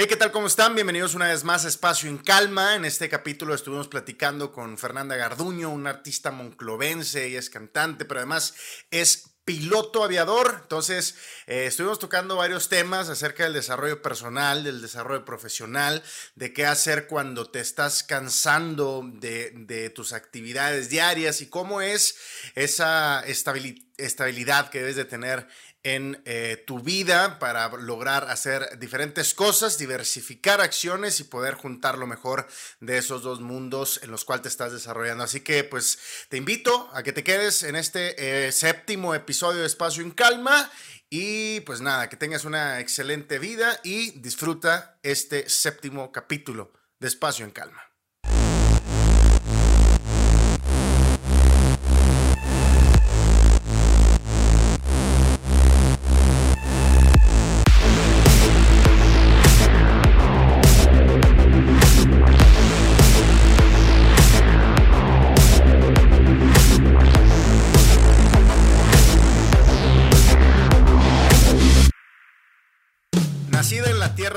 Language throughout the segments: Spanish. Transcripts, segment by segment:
Hey, ¿qué tal? ¿Cómo están? Bienvenidos una vez más a Espacio en Calma. En este capítulo estuvimos platicando con Fernanda Garduño, una artista monclovense y es cantante, pero además es piloto aviador. Entonces, eh, estuvimos tocando varios temas acerca del desarrollo personal, del desarrollo profesional, de qué hacer cuando te estás cansando de, de tus actividades diarias y cómo es esa estabilidad que debes de tener en eh, tu vida para lograr hacer diferentes cosas, diversificar acciones y poder juntar lo mejor de esos dos mundos en los cuales te estás desarrollando. Así que pues te invito a que te quedes en este eh, séptimo episodio de Espacio en Calma y pues nada, que tengas una excelente vida y disfruta este séptimo capítulo de Espacio en Calma.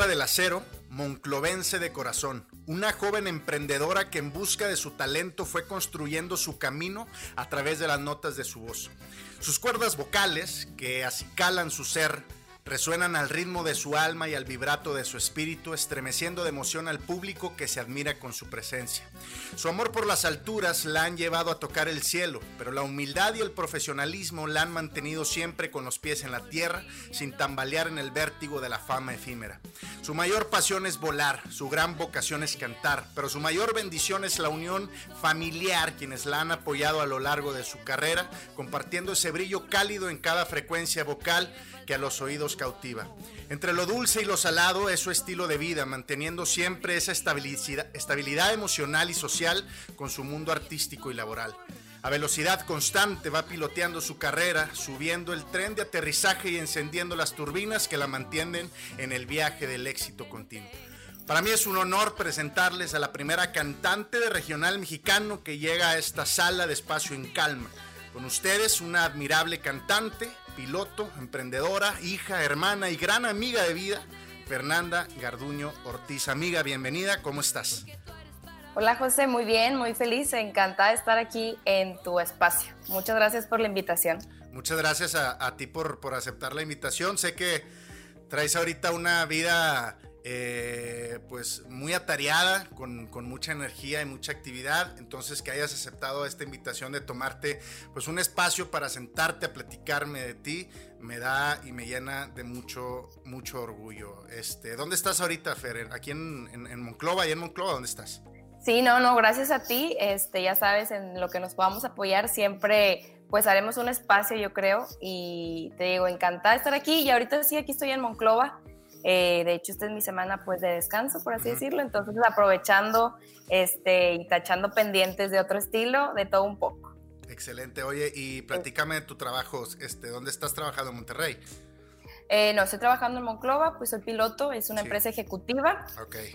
Del acero, monclovense de corazón, una joven emprendedora que en busca de su talento fue construyendo su camino a través de las notas de su voz. Sus cuerdas vocales, que acicalan su ser, resuenan al ritmo de su alma y al vibrato de su espíritu, estremeciendo de emoción al público que se admira con su presencia. Su amor por las alturas la han llevado a tocar el cielo, pero la humildad y el profesionalismo la han mantenido siempre con los pies en la tierra, sin tambalear en el vértigo de la fama efímera. Su mayor pasión es volar, su gran vocación es cantar, pero su mayor bendición es la unión familiar, quienes la han apoyado a lo largo de su carrera, compartiendo ese brillo cálido en cada frecuencia vocal a los oídos cautiva. Entre lo dulce y lo salado es su estilo de vida, manteniendo siempre esa estabilidad, estabilidad emocional y social con su mundo artístico y laboral. A velocidad constante va piloteando su carrera, subiendo el tren de aterrizaje y encendiendo las turbinas que la mantienen en el viaje del éxito continuo. Para mí es un honor presentarles a la primera cantante de regional mexicano que llega a esta sala de espacio en calma. Con ustedes, una admirable cantante, piloto, emprendedora, hija, hermana y gran amiga de vida, Fernanda Garduño Ortiz. Amiga, bienvenida, ¿cómo estás? Hola José, muy bien, muy feliz, encantada de estar aquí en tu espacio. Muchas gracias por la invitación. Muchas gracias a, ti por, por aceptar la invitación. Sé que traes ahorita una vida eh, pues muy atareada, con, mucha energía y mucha actividad. Entonces que hayas aceptado esta invitación de tomarte pues un espacio para sentarte a platicarme de ti, me da y me llena de mucho, mucho orgullo. Este, ¿Dónde estás ahorita, Fer? ¿Aquí en, en, Monclova? ¿Y en Monclova dónde estás? Sí, no, no, gracias a ti. Este, ya sabes, en lo que nos podamos apoyar siempre pues haremos un espacio, yo creo, y te digo, encantada de estar aquí. Y ahorita sí, aquí estoy en Monclova, eh, de hecho, esta es mi semana pues de descanso, por así decirlo. Entonces, aprovechando este, y tachando pendientes de otro estilo, de todo un poco. Excelente. Oye, y platícame de tu trabajo. Este, ¿Dónde estás trabajando en Monterrey? Eh, no, estoy trabajando en Monclova, pues soy piloto, es una empresa ejecutiva.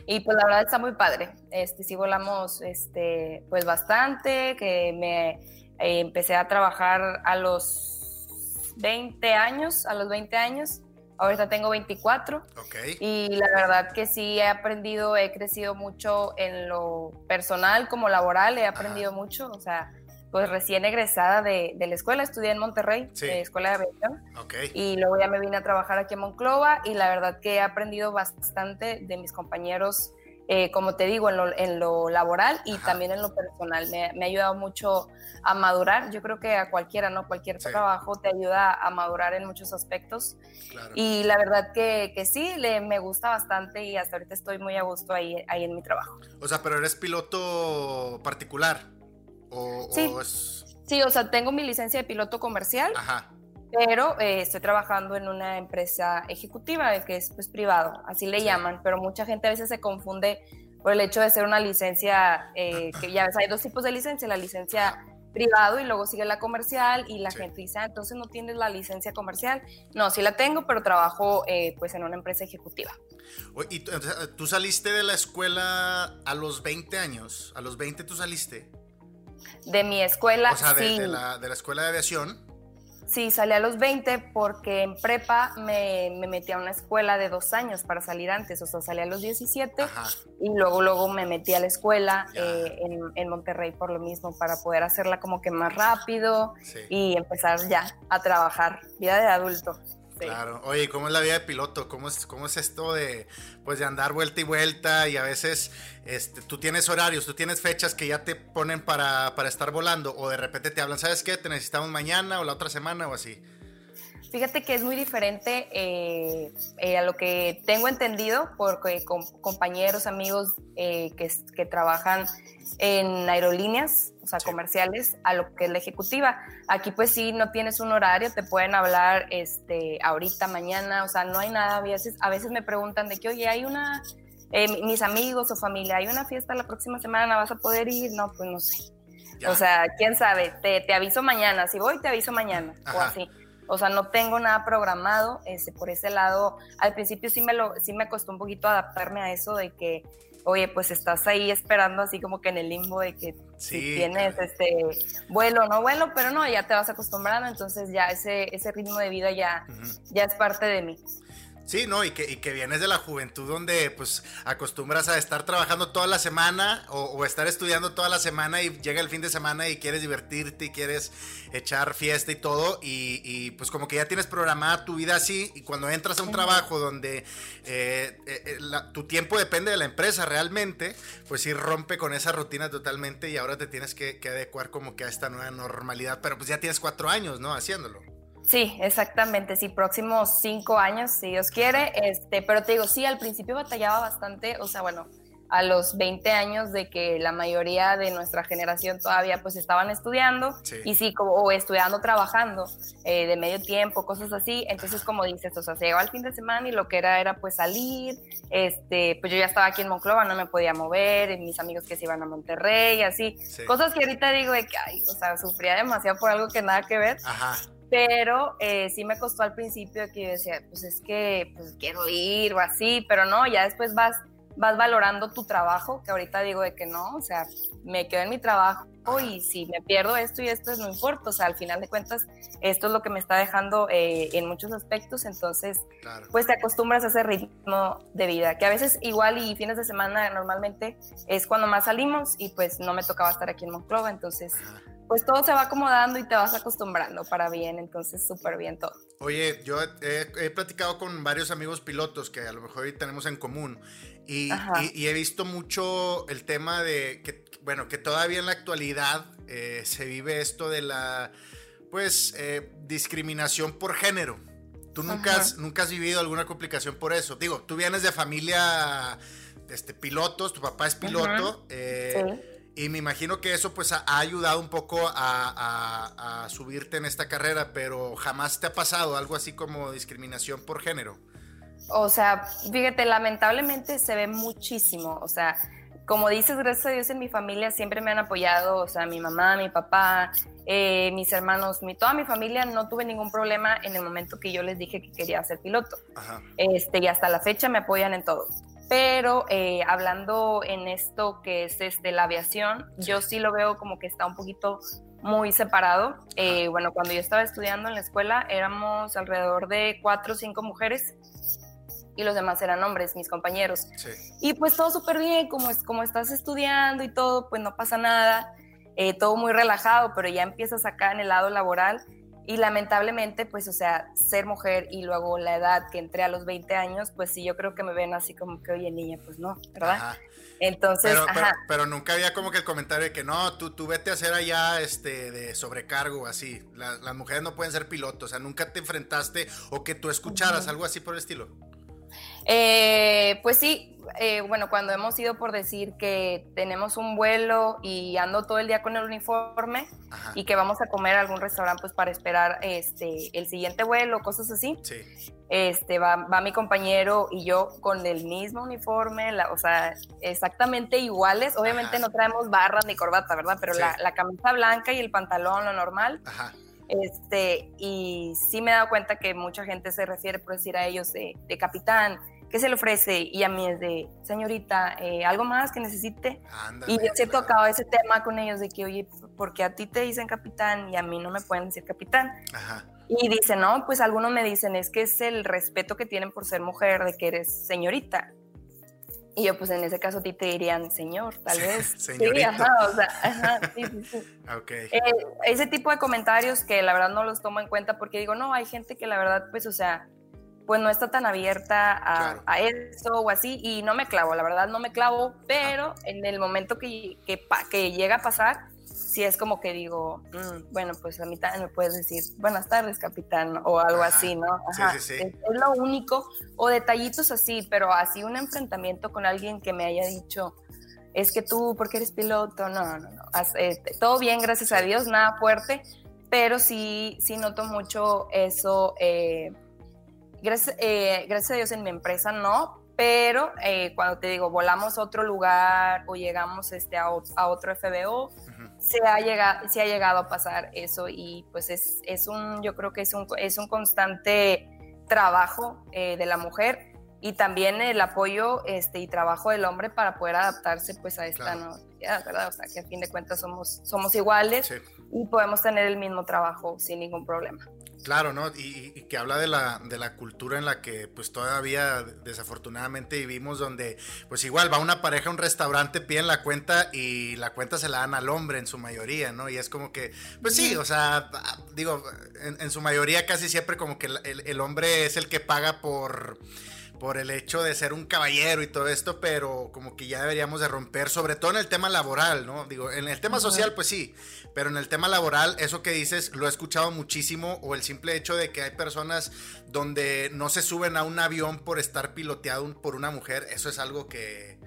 Y pues la verdad está muy padre. Este, sí volamos este, pues bastante, que me eh, empecé a trabajar a los 20 años, a los 20 años. Ahorita tengo 24. Y la verdad que sí he aprendido, he crecido mucho en lo personal como laboral, he aprendido mucho. O sea, pues recién egresada de, la escuela, estudié en Monterrey, de Escuela de Aviación. Y luego ya me vine a trabajar aquí en Monclova y la verdad que he aprendido bastante de mis compañeros eh, como te digo, en lo, laboral y también en lo personal. Me, ha ayudado mucho a madurar. Yo creo que a cualquiera, ¿no? Cualquier trabajo te ayuda a madurar en muchos aspectos. Y la verdad que, que sí, le, me gusta bastante y hasta ahorita estoy muy a gusto ahí, ahí en mi trabajo. O sea, pero eres piloto particular. O, sí. sí, o sea, tengo mi licencia de piloto comercial. Ajá pero eh, estoy trabajando en una empresa ejecutiva que es pues, privado, así le llaman, pero mucha gente a veces se confunde por el hecho de ser una licencia, eh, que ya ves, hay dos tipos de licencia, la licencia privado y luego sigue la comercial y la gente dice, ah, entonces no tienes la licencia comercial. No, sí la tengo, pero trabajo eh, pues en una empresa ejecutiva. ¿Y tú saliste de la escuela a los 20 años? ¿A los 20 tú saliste? De mi escuela, O sea, de, la, de la escuela de aviación. Sí, salí a los 20 porque en prepa me, metí a una escuela de dos años para salir antes, o sea, salí a los 17 y luego luego me metí a la escuela eh, en, Monterrey por lo mismo, para poder hacerla como que más rápido y empezar ya a trabajar, vida de adulto. Claro. Oye, ¿cómo es la vida de piloto? ¿Cómo es, cómo es esto de, pues, de andar vuelta y vuelta y a veces este, tú tienes horarios, tú tienes fechas que ya te ponen para, para estar volando o de repente te hablan, ¿sabes qué? Te necesitamos mañana o la otra semana o así. Fíjate que es muy diferente eh, eh, a lo que tengo entendido porque con compañeros, amigos eh, que, que, trabajan en aerolíneas, o sea, comerciales, a lo que es la ejecutiva. Aquí pues sí, no tienes un horario, te pueden hablar este, ahorita, mañana, o sea, no hay nada. A veces, a veces me preguntan de que, oye, hay una, mis amigos o familia, hay una fiesta la próxima semana, ¿vas a poder ir? No, pues no sé. O sea, quién sabe, te, te, aviso mañana, si voy, te aviso mañana, o así. O sea, no tengo nada programado ese, por ese lado. Al principio sí me, lo, sí me costó un poquito adaptarme a eso de que, oye, pues estás ahí esperando así como que en el limbo de que si tienes este vuelo no vuelo, pero no, ya te vas acostumbrando, entonces ya ese, ese ritmo de vida ya, ya es parte de mí. Sí, ¿no? Y que, y que vienes de la juventud donde pues acostumbras a estar trabajando toda la semana o, estar estudiando toda la semana y llega el fin de semana y quieres divertirte y quieres echar fiesta y todo y, pues como que ya tienes programada tu vida así y cuando entras a un trabajo donde eh, eh, eh, tu tiempo depende de la empresa realmente, pues sí rompe con esa rutina totalmente y ahora te tienes que, que adecuar como que a esta nueva normalidad, pero pues ya tienes cuatro años, ¿no? Haciéndolo. Sí, exactamente, sí, próximos cinco años, si Dios quiere, este, pero te digo, sí, al principio batallaba bastante, o sea, bueno, a los 20 años de que la mayoría de nuestra generación todavía pues estaban estudiando y sí, como, o estudiando, trabajando eh, de medio tiempo, cosas así, entonces como dices, o sea, se llegaba el fin de semana y lo que era era pues salir, este, pues yo ya estaba aquí en Monclova, no me podía mover, mis amigos que se iban a Monterrey, así, cosas que ahorita digo de que, ay, o sea, sufría demasiado por algo que nada que ver. Ajá pero eh, sí me costó al principio que yo decía, pues es que pues, quiero ir o así, pero no, ya después vas, vas valorando tu trabajo, que ahorita digo de que no, o sea, me quedo en mi trabajo y si me pierdo esto y esto no importa, o sea, al final de cuentas esto es lo que me está dejando eh, en muchos aspectos, entonces pues te acostumbras a ese ritmo de vida, que a veces igual y fines de semana normalmente es cuando más salimos y pues no me tocaba estar aquí en Monclova, entonces pues todo se va acomodando y te vas acostumbrando para bien, entonces súper bien todo. Oye, yo he, platicado con varios amigos pilotos que a lo mejor hoy tenemos en común y, he visto mucho el tema de que, bueno, que todavía en la actualidad eh, se vive esto de la, pues, eh, discriminación por género. ¿Tú nunca has, nunca has vivido alguna complicación por eso? Digo, tú vienes de familia, este, pilotos, tu papá es piloto. Eh, y me imagino que eso pues ha, ayudado un poco a, subirte en esta carrera, pero jamás te ha pasado algo así como discriminación por género. O sea, fíjate, lamentablemente se ve muchísimo. O sea, como dices, gracias a Dios en mi familia siempre me han apoyado. O sea, mi mamá, mi papá, eh, mis hermanos, mi, toda mi familia no tuve ningún problema en el momento que yo les dije que quería ser piloto. Este, y hasta la fecha me apoyan en todo. Pero eh, hablando en esto que es este, la aviación, yo sí lo veo como que está un poquito muy separado. Eh, bueno, cuando yo estaba estudiando en la escuela éramos alrededor de cuatro o cinco mujeres y los demás eran hombres, mis compañeros. Y pues todo súper bien, como, es, como estás estudiando y todo, pues no pasa nada, eh, todo muy relajado, pero ya empiezas acá en el lado laboral y lamentablemente, pues, o sea, ser mujer y luego la edad que entré a los 20 años, pues sí, yo creo que me ven así como que, oye, niña, pues no, ¿verdad? Entonces, pero, ajá. Pero, nunca había como que el comentario de que no, tú, tú vete a hacer allá este, de sobrecargo, así. las mujeres no pueden ser pilotos, o sea, nunca te enfrentaste o que tú escucharas algo así por el estilo. Eh, pues sí, eh, bueno, cuando hemos ido por decir que tenemos un vuelo y ando todo el día con el uniforme y que vamos a comer a algún restaurante pues para esperar este el siguiente vuelo, cosas así. Este va, va, mi compañero y yo con el mismo uniforme, o sea, exactamente iguales. Obviamente no traemos barras ni corbata, ¿verdad? Pero la, la, camisa blanca y el pantalón, lo normal. Ajá. Este, y sí me he dado cuenta que mucha gente se refiere, por decir a ellos, de, capitán, ¿qué se le ofrece? Y a mí es de, señorita, eh, ¿algo más que necesite? y yo he tocado ese tema con ellos de que, oye, porque a ti te dicen capitán y a mí no me pueden decir capitán? Y dice, no, pues algunos me dicen, es que es el respeto que tienen por ser mujer, de que eres señorita. Y yo, pues en ese caso a ti te dirían señor, tal vez. Sí, ajá, o sea, ajá, sí, sí, sí. Okay. Eh, ese tipo de comentarios que la verdad no los tomo en cuenta porque digo, no, hay gente que la verdad, pues, o sea, pues no está tan abierta a, a eso o así, y no me clavo, la verdad no me clavo, pero en el momento que, que, que llega a pasar, si es como que digo, mm, bueno, pues a mí también me puedes decir, buenas tardes, capitán, o algo así, ¿no? Ajá. Sí, sí, sí. Es, lo único, o detallitos así, pero así un enfrentamiento con alguien que me haya dicho, es que tú, porque eres piloto, no, no, no, eh, todo bien, gracias a Dios, nada fuerte, pero sí, sí noto mucho eso, eh, gracias, eh, gracias a Dios en mi empresa no, pero cuando te digo, volamos a otro lugar o llegamos este, a, a otro FBO, se ha llegado, se ha llegado a pasar eso y pues es, es un, yo creo que es un, es un constante trabajo eh, de la mujer y también el apoyo este, y trabajo del hombre para poder adaptarse pues a esta nueva sociedad, ¿verdad? O sea, que a fin de cuentas somos, somos iguales y podemos tener el mismo trabajo sin ningún problema. Claro, ¿no? Y, que habla de la, de la cultura en la que pues todavía desafortunadamente vivimos donde pues igual va una pareja a un restaurante, piden la cuenta y la cuenta se la dan al hombre en su mayoría, ¿no? Y es como que, pues sí, o sea, digo, en, su mayoría casi siempre como que el hombre es el que paga por por el hecho de ser un caballero y todo esto, pero como que ya deberíamos de romper, sobre todo en el tema laboral, ¿no? Digo, en el tema social, pues sí, pero en el tema laboral, eso que dices, lo he escuchado muchísimo, o el simple hecho de que hay personas donde no se suben a un avión por estar piloteado por una mujer, eso es algo que,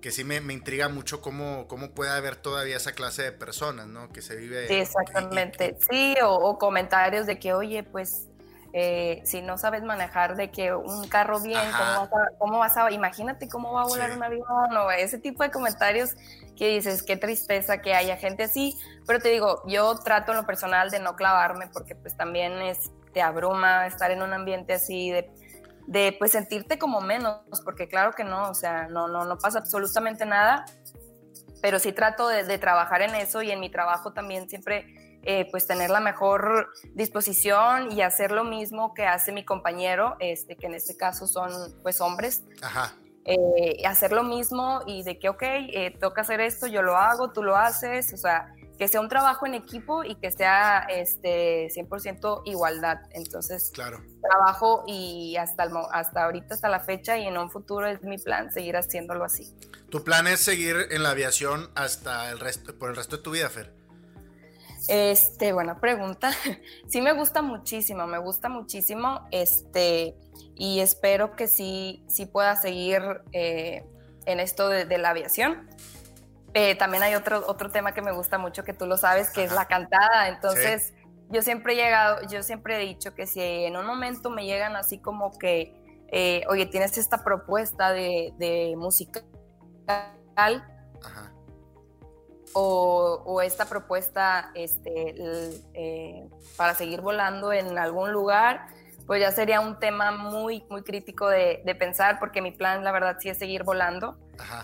que sí me, intriga mucho cómo, cómo puede haber todavía esa clase de personas, ¿no? Que se vive... Sí, exactamente. Sí, o comentarios de que, oye, pues eh, si no sabes manejar de que un carro bien, ¿cómo vas, a, imagínate cómo va a volar un avión o ese tipo de comentarios que dices, qué tristeza que haya gente así, pero te digo, yo trato en lo personal de no clavarme porque pues también es, te abruma estar en un ambiente así de, de pues sentirte como menos, porque claro que no, o sea, no, no, no pasa absolutamente nada, pero sí trato de, de trabajar en eso y en mi trabajo también siempre eh, pues tener la mejor disposición y hacer lo mismo que hace mi compañero, este, que en este caso son pues hombres. Ajá. Eh, hacer lo mismo y de que, ok, eh, toca hacer esto, yo lo hago, tú lo haces, o sea, que sea un trabajo en equipo y que sea este 100% igualdad. Entonces, claro. trabajo y hasta, el, hasta ahorita, hasta la fecha y en un futuro es mi plan seguir haciéndolo así. ¿Tu plan es seguir en la aviación hasta el resto, por el resto de tu vida, Fer? Este, buena pregunta. Sí me gusta muchísimo, me gusta muchísimo, este, y espero que sí, sí pueda seguir eh, en esto de, la aviación. Eh, también hay otro, otro tema que me gusta mucho, que tú lo sabes, que es la cantada. Entonces, yo siempre he llegado, yo siempre he dicho que si en un momento me llegan así como que, eh, oye, tienes esta propuesta de, de musical, o, esta propuesta este, eh, para seguir volando en algún lugar, pues ya sería un tema muy, muy crítico de, pensar, porque mi plan, la verdad, sí es seguir volando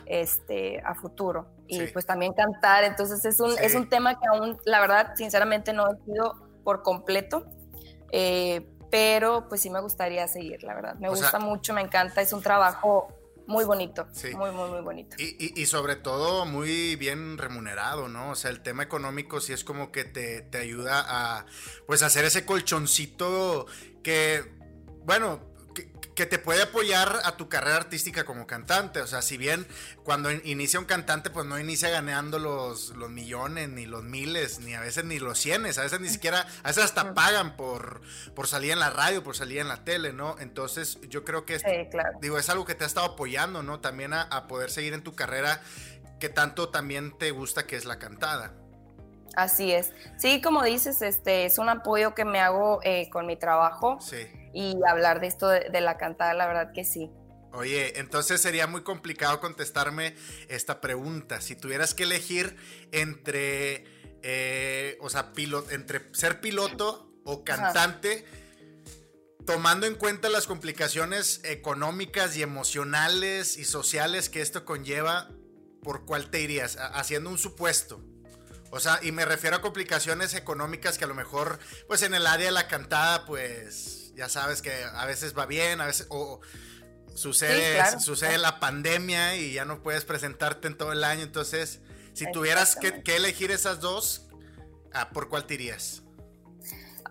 este, a futuro. Y pues también cantar, entonces es un, es un tema que aún, la verdad, sinceramente no he sido por completo. Eh, pero pues sí me gustaría seguir, la verdad. Me gusta mucho, me encanta, es un trabajo muy bonito. Sí. Muy, muy, muy bonito. Y, sobre todo muy bien remunerado, ¿no? O sea, el tema económico sí es como que te, te ayuda a, pues, hacer ese colchoncito que, bueno, que te puede apoyar a tu carrera artística como cantante. O sea, si bien cuando inicia un cantante, pues no inicia ganando los, los millones, ni los miles, ni a veces ni los cienes, a veces ni siquiera, a veces hasta pagan por, por salir en la radio, por salir en la tele, ¿no? Entonces yo creo que es, digo, es algo que te ha estado apoyando, ¿no? También a, poder seguir en tu carrera que tanto también te gusta que es la cantada. Así es. Sí, como dices, este es un apoyo que me hago eh, con mi trabajo. Sí y hablar de esto de, la cantada, la verdad que sí. Oye, entonces sería muy complicado contestarme esta pregunta. Si tuvieras que elegir entre, eh, o sea, entre ser piloto o cantante, tomando en cuenta las complicaciones económicas y emocionales y sociales que esto conlleva, ¿por cuál te irías? Haciendo un supuesto. O sea, y me refiero a complicaciones económicas que a lo mejor, pues en el área de la cantada, pues ya sabes que a veces va bien, a veces, o sucede, sucede la pandemia y ya no puedes presentarte en todo el año. Entonces, si tuvieras que, que, elegir esas dos, ¿por cuál te irías?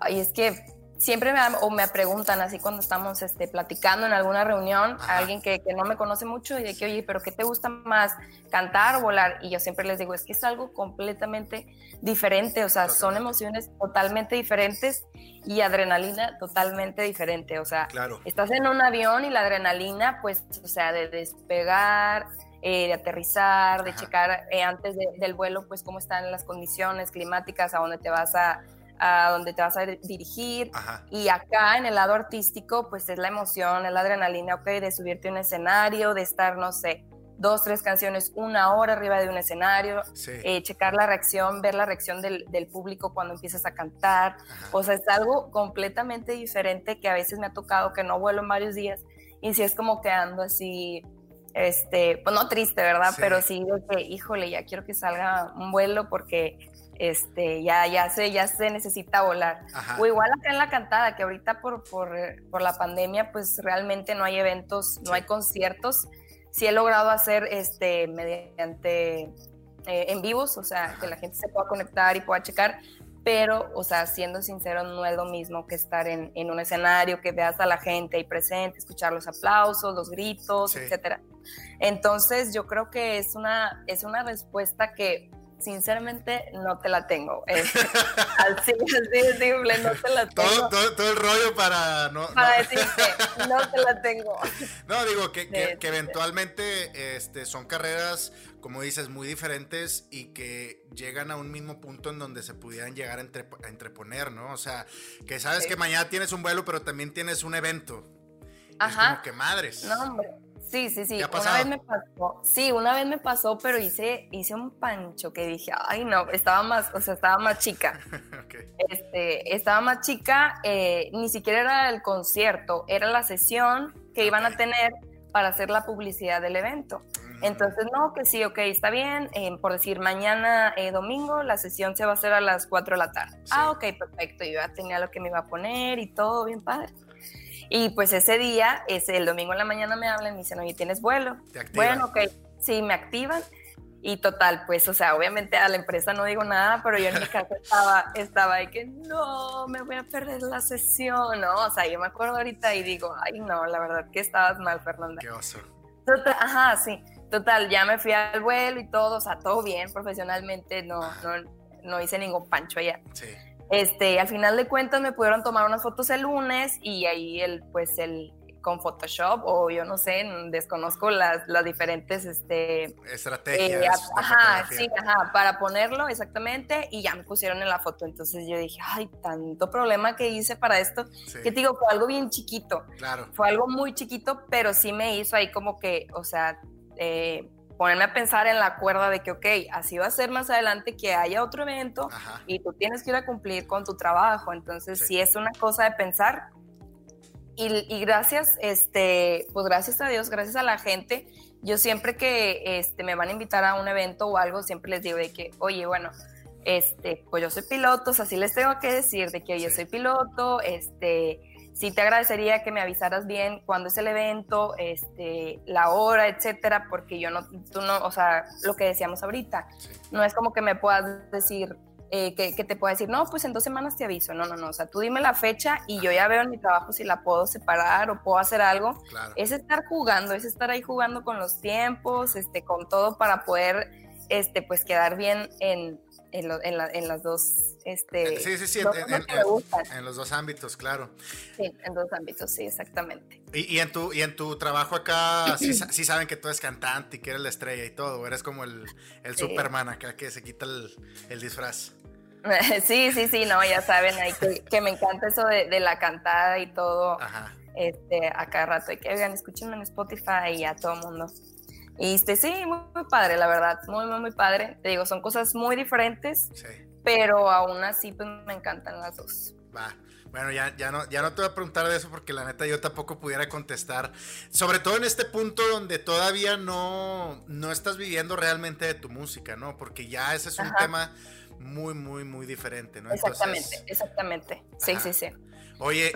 Ay, es que siempre me, o me preguntan así cuando estamos este, platicando en alguna reunión a alguien que, que, no me conoce mucho y de que, oye, pero ¿qué te gusta más, cantar o volar? Y yo siempre les digo, es que es algo completamente diferente, o sea, son emociones totalmente diferentes y adrenalina totalmente diferente, o sea, estás en un avión y la adrenalina, pues, o sea, de despegar, eh, de aterrizar, de checar eh, antes del vuelo, pues, cómo están las condiciones climáticas, a dónde te vas a a donde te vas a dirigir. Y acá en el lado artístico, pues es la emoción, es la adrenalina, ok, de subirte a un escenario, de estar, no sé, dos, tres canciones, una hora arriba de un escenario, eh, checar la reacción, ver la reacción del, público cuando empiezas a cantar. O sea, es algo completamente diferente que a veces me ha tocado que no vuelo en varios días y si es como que ando así, este, pues no triste, ¿verdad? Pero sí, de que, híjole, ya quiero que salga un vuelo porque este, ya, ya, se, ya se necesita volar. O igual acá en la cantada, que ahorita por, por, por, la pandemia, pues realmente no hay eventos, no hay conciertos. Sí he logrado hacer este, mediante eh, en vivos, o sea, que la gente se pueda conectar y pueda checar, pero, o sea, siendo sincero, no es lo mismo que estar en, en un escenario, que veas a la gente ahí presente, escuchar los aplausos, los gritos, etcétera. Entonces, yo creo que es una, es una respuesta que sinceramente no te la tengo. así, así simple, no te la tengo. Todo, el rollo para no, para decirte, no te la tengo. No, digo que, que, eventualmente este, son carreras, como dices, muy diferentes y que llegan a un mismo punto en donde se pudieran llegar a, entreponer, ¿no? O sea, que sabes que mañana tienes un vuelo, pero también tienes un evento. Ajá. Es como que madres. No, hombre. Sí, sí, sí. Una vez me pasó. Sí, una vez me pasó, pero hice, hice un pancho que dije, ay no, estaba más, o sea, estaba más chica. este, estaba más chica, eh, ni siquiera era el concierto, era la sesión que iban a tener para hacer la publicidad del evento. Mm. Entonces, no, que sí, ok, está bien. Eh, por decir, mañana eh, domingo la sesión se va a hacer a las 4 de la tarde. Ah, ok, perfecto. Yo ya tenía lo que me iba a poner y todo bien padre. Y pues ese día, ese, el domingo en la mañana me hablan y me dicen, oye, ¿tienes vuelo? Bueno, ok, sí, me activan. Y total, pues, o sea, obviamente a la empresa no digo nada, pero yo en mi casa estaba, estaba de que no, me voy a perder la sesión, ¿no? O sea, yo me acuerdo ahorita y digo, ay, no, la verdad que estabas mal, Fernanda. Qué oso. ajá, sí. Total, ya me fui al vuelo y todo, o sea, todo bien profesionalmente, no, no, no hice ningún pancho allá. Sí. Este, al final de cuentas me pudieron tomar unas fotos el lunes y ahí el, pues el, con Photoshop o yo no sé, desconozco las, las diferentes este, estrategias. Eh, ajá, sí, ajá, para ponerlo exactamente y ya me pusieron en la foto. Entonces yo dije, ay, tanto problema que hice para esto, que te digo, fue algo bien chiquito. Claro. Fue algo muy chiquito, pero sí me hizo ahí como que, o sea, eh, ponerme a pensar en la cuerda de que, ok, así va a ser más adelante que haya otro evento y tú tienes que ir a cumplir con tu trabajo. Entonces, si es una cosa de pensar. Y, gracias, este, pues gracias a Dios, gracias a la gente, yo siempre que este, me van a invitar a un evento o algo, siempre les digo de que, oye, bueno, este, pues yo soy piloto, así les tengo que decir de que yo soy piloto, este, sí te agradecería que me avisaras bien cuándo es el evento, este, la hora, etcétera, porque yo no, tú no, o sea, lo que decíamos ahorita, no es como que me puedas decir, eh, que, te pueda decir, no, pues en dos semanas te aviso, no, no, no, o sea, tú dime la fecha y yo ya veo en mi trabajo si la puedo separar o puedo hacer algo. Es estar jugando, es estar ahí jugando con los tiempos, este, con todo para poder, este, pues quedar bien en, en, en, las dos este sí sí sí en, los dos ámbitos claro. Sí en dos ámbitos sí exactamente. Y, y en tu y en tu trabajo acá sí, saben que tú eres cantante y que eres la estrella y todo eres como el, el Superman acá que se quita el, el, disfraz. Sí sí sí no ya saben ahí que, que me encanta eso de, de, la cantada y todo Ajá. este a cada rato. Y que oigan escúchenme en Spotify y a todo mundo y este, sí, muy, padre, la verdad, muy, muy, muy padre. Te digo, son cosas muy diferentes, pero aún así pues me encantan las dos. Va. Bueno, ya, ya, no, ya no te voy a preguntar de eso porque la neta yo tampoco pudiera contestar. Sobre todo en este punto donde todavía no, no estás viviendo realmente de tu música, ¿no? Porque ya ese es un tema muy, muy, muy diferente, ¿no? Exactamente, exactamente. Sí, sí, sí. Oye,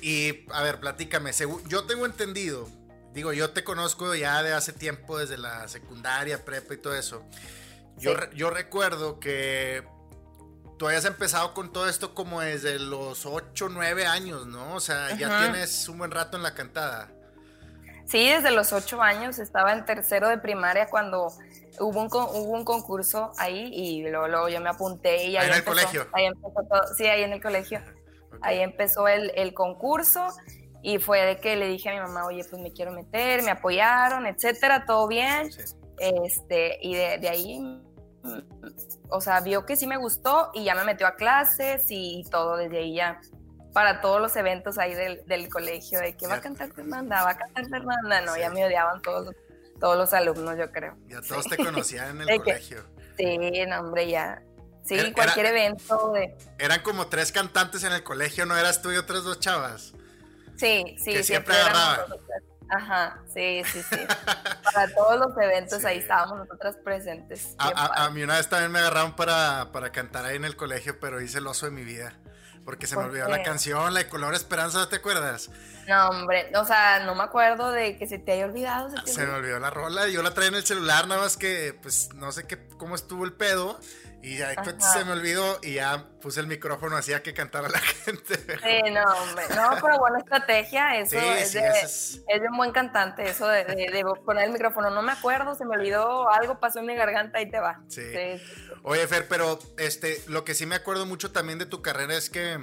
y, a ver, platícame, yo tengo entendido, digo, yo te conozco ya de hace tiempo, desde la secundaria, prepa y todo eso. Yo, yo recuerdo que tú hayas empezado con todo esto como desde los 8, 9 años, ¿no? O sea, ya tienes un buen rato en la cantada. Sí, desde los 8 años, estaba en tercero de primaria cuando hubo un, hubo un concurso ahí y luego, yo me apunté y ahí, en el colegio. Ahí empezó todo, sí, ahí en el colegio. Ahí empezó el, el, concurso y fue de que le dije a mi mamá, oye, pues me quiero meter, me apoyaron, etcétera, todo bien. Este, y de, de ahí o sea, vio que sí me gustó y ya me metió a clases y todo desde ahí ya para todos los eventos ahí del, del colegio, de que va a cantar Fernanda, va a cantar Fernanda, no, ya me odiaban todos, todos los alumnos, yo creo. Ya todos te conocían en el colegio. sí, no, hombre, ya. Sí, cualquier evento de... Eran como tres cantantes en el colegio, ¿no eras tú y otras dos chavas? Sí, sí. Que siempre, agarraban. Ajá, sí, sí, sí. para todos los eventos ahí estábamos nosotras presentes. A, mí una vez también me agarraron para, para cantar ahí en el colegio, pero hice el oso de mi vida. Porque se me olvidó la canción, la de Color Esperanza, ¿te acuerdas? No, hombre, o sea, no me acuerdo de que se te haya olvidado. Se, me olvidó la rola, yo la traía en el celular, nada más que, pues, no sé qué, cómo estuvo el pedo. Y ya se me olvidó y ya puse el micrófono hacía que cantara la gente. Sí, no. No, pero buena estrategia. Eso es, de, es... un buen cantante, eso de, poner el micrófono. No me acuerdo, se me olvidó, algo pasó en mi garganta y te va. Sí. Oye, Fer, pero este, lo que sí me acuerdo mucho también de tu carrera es que.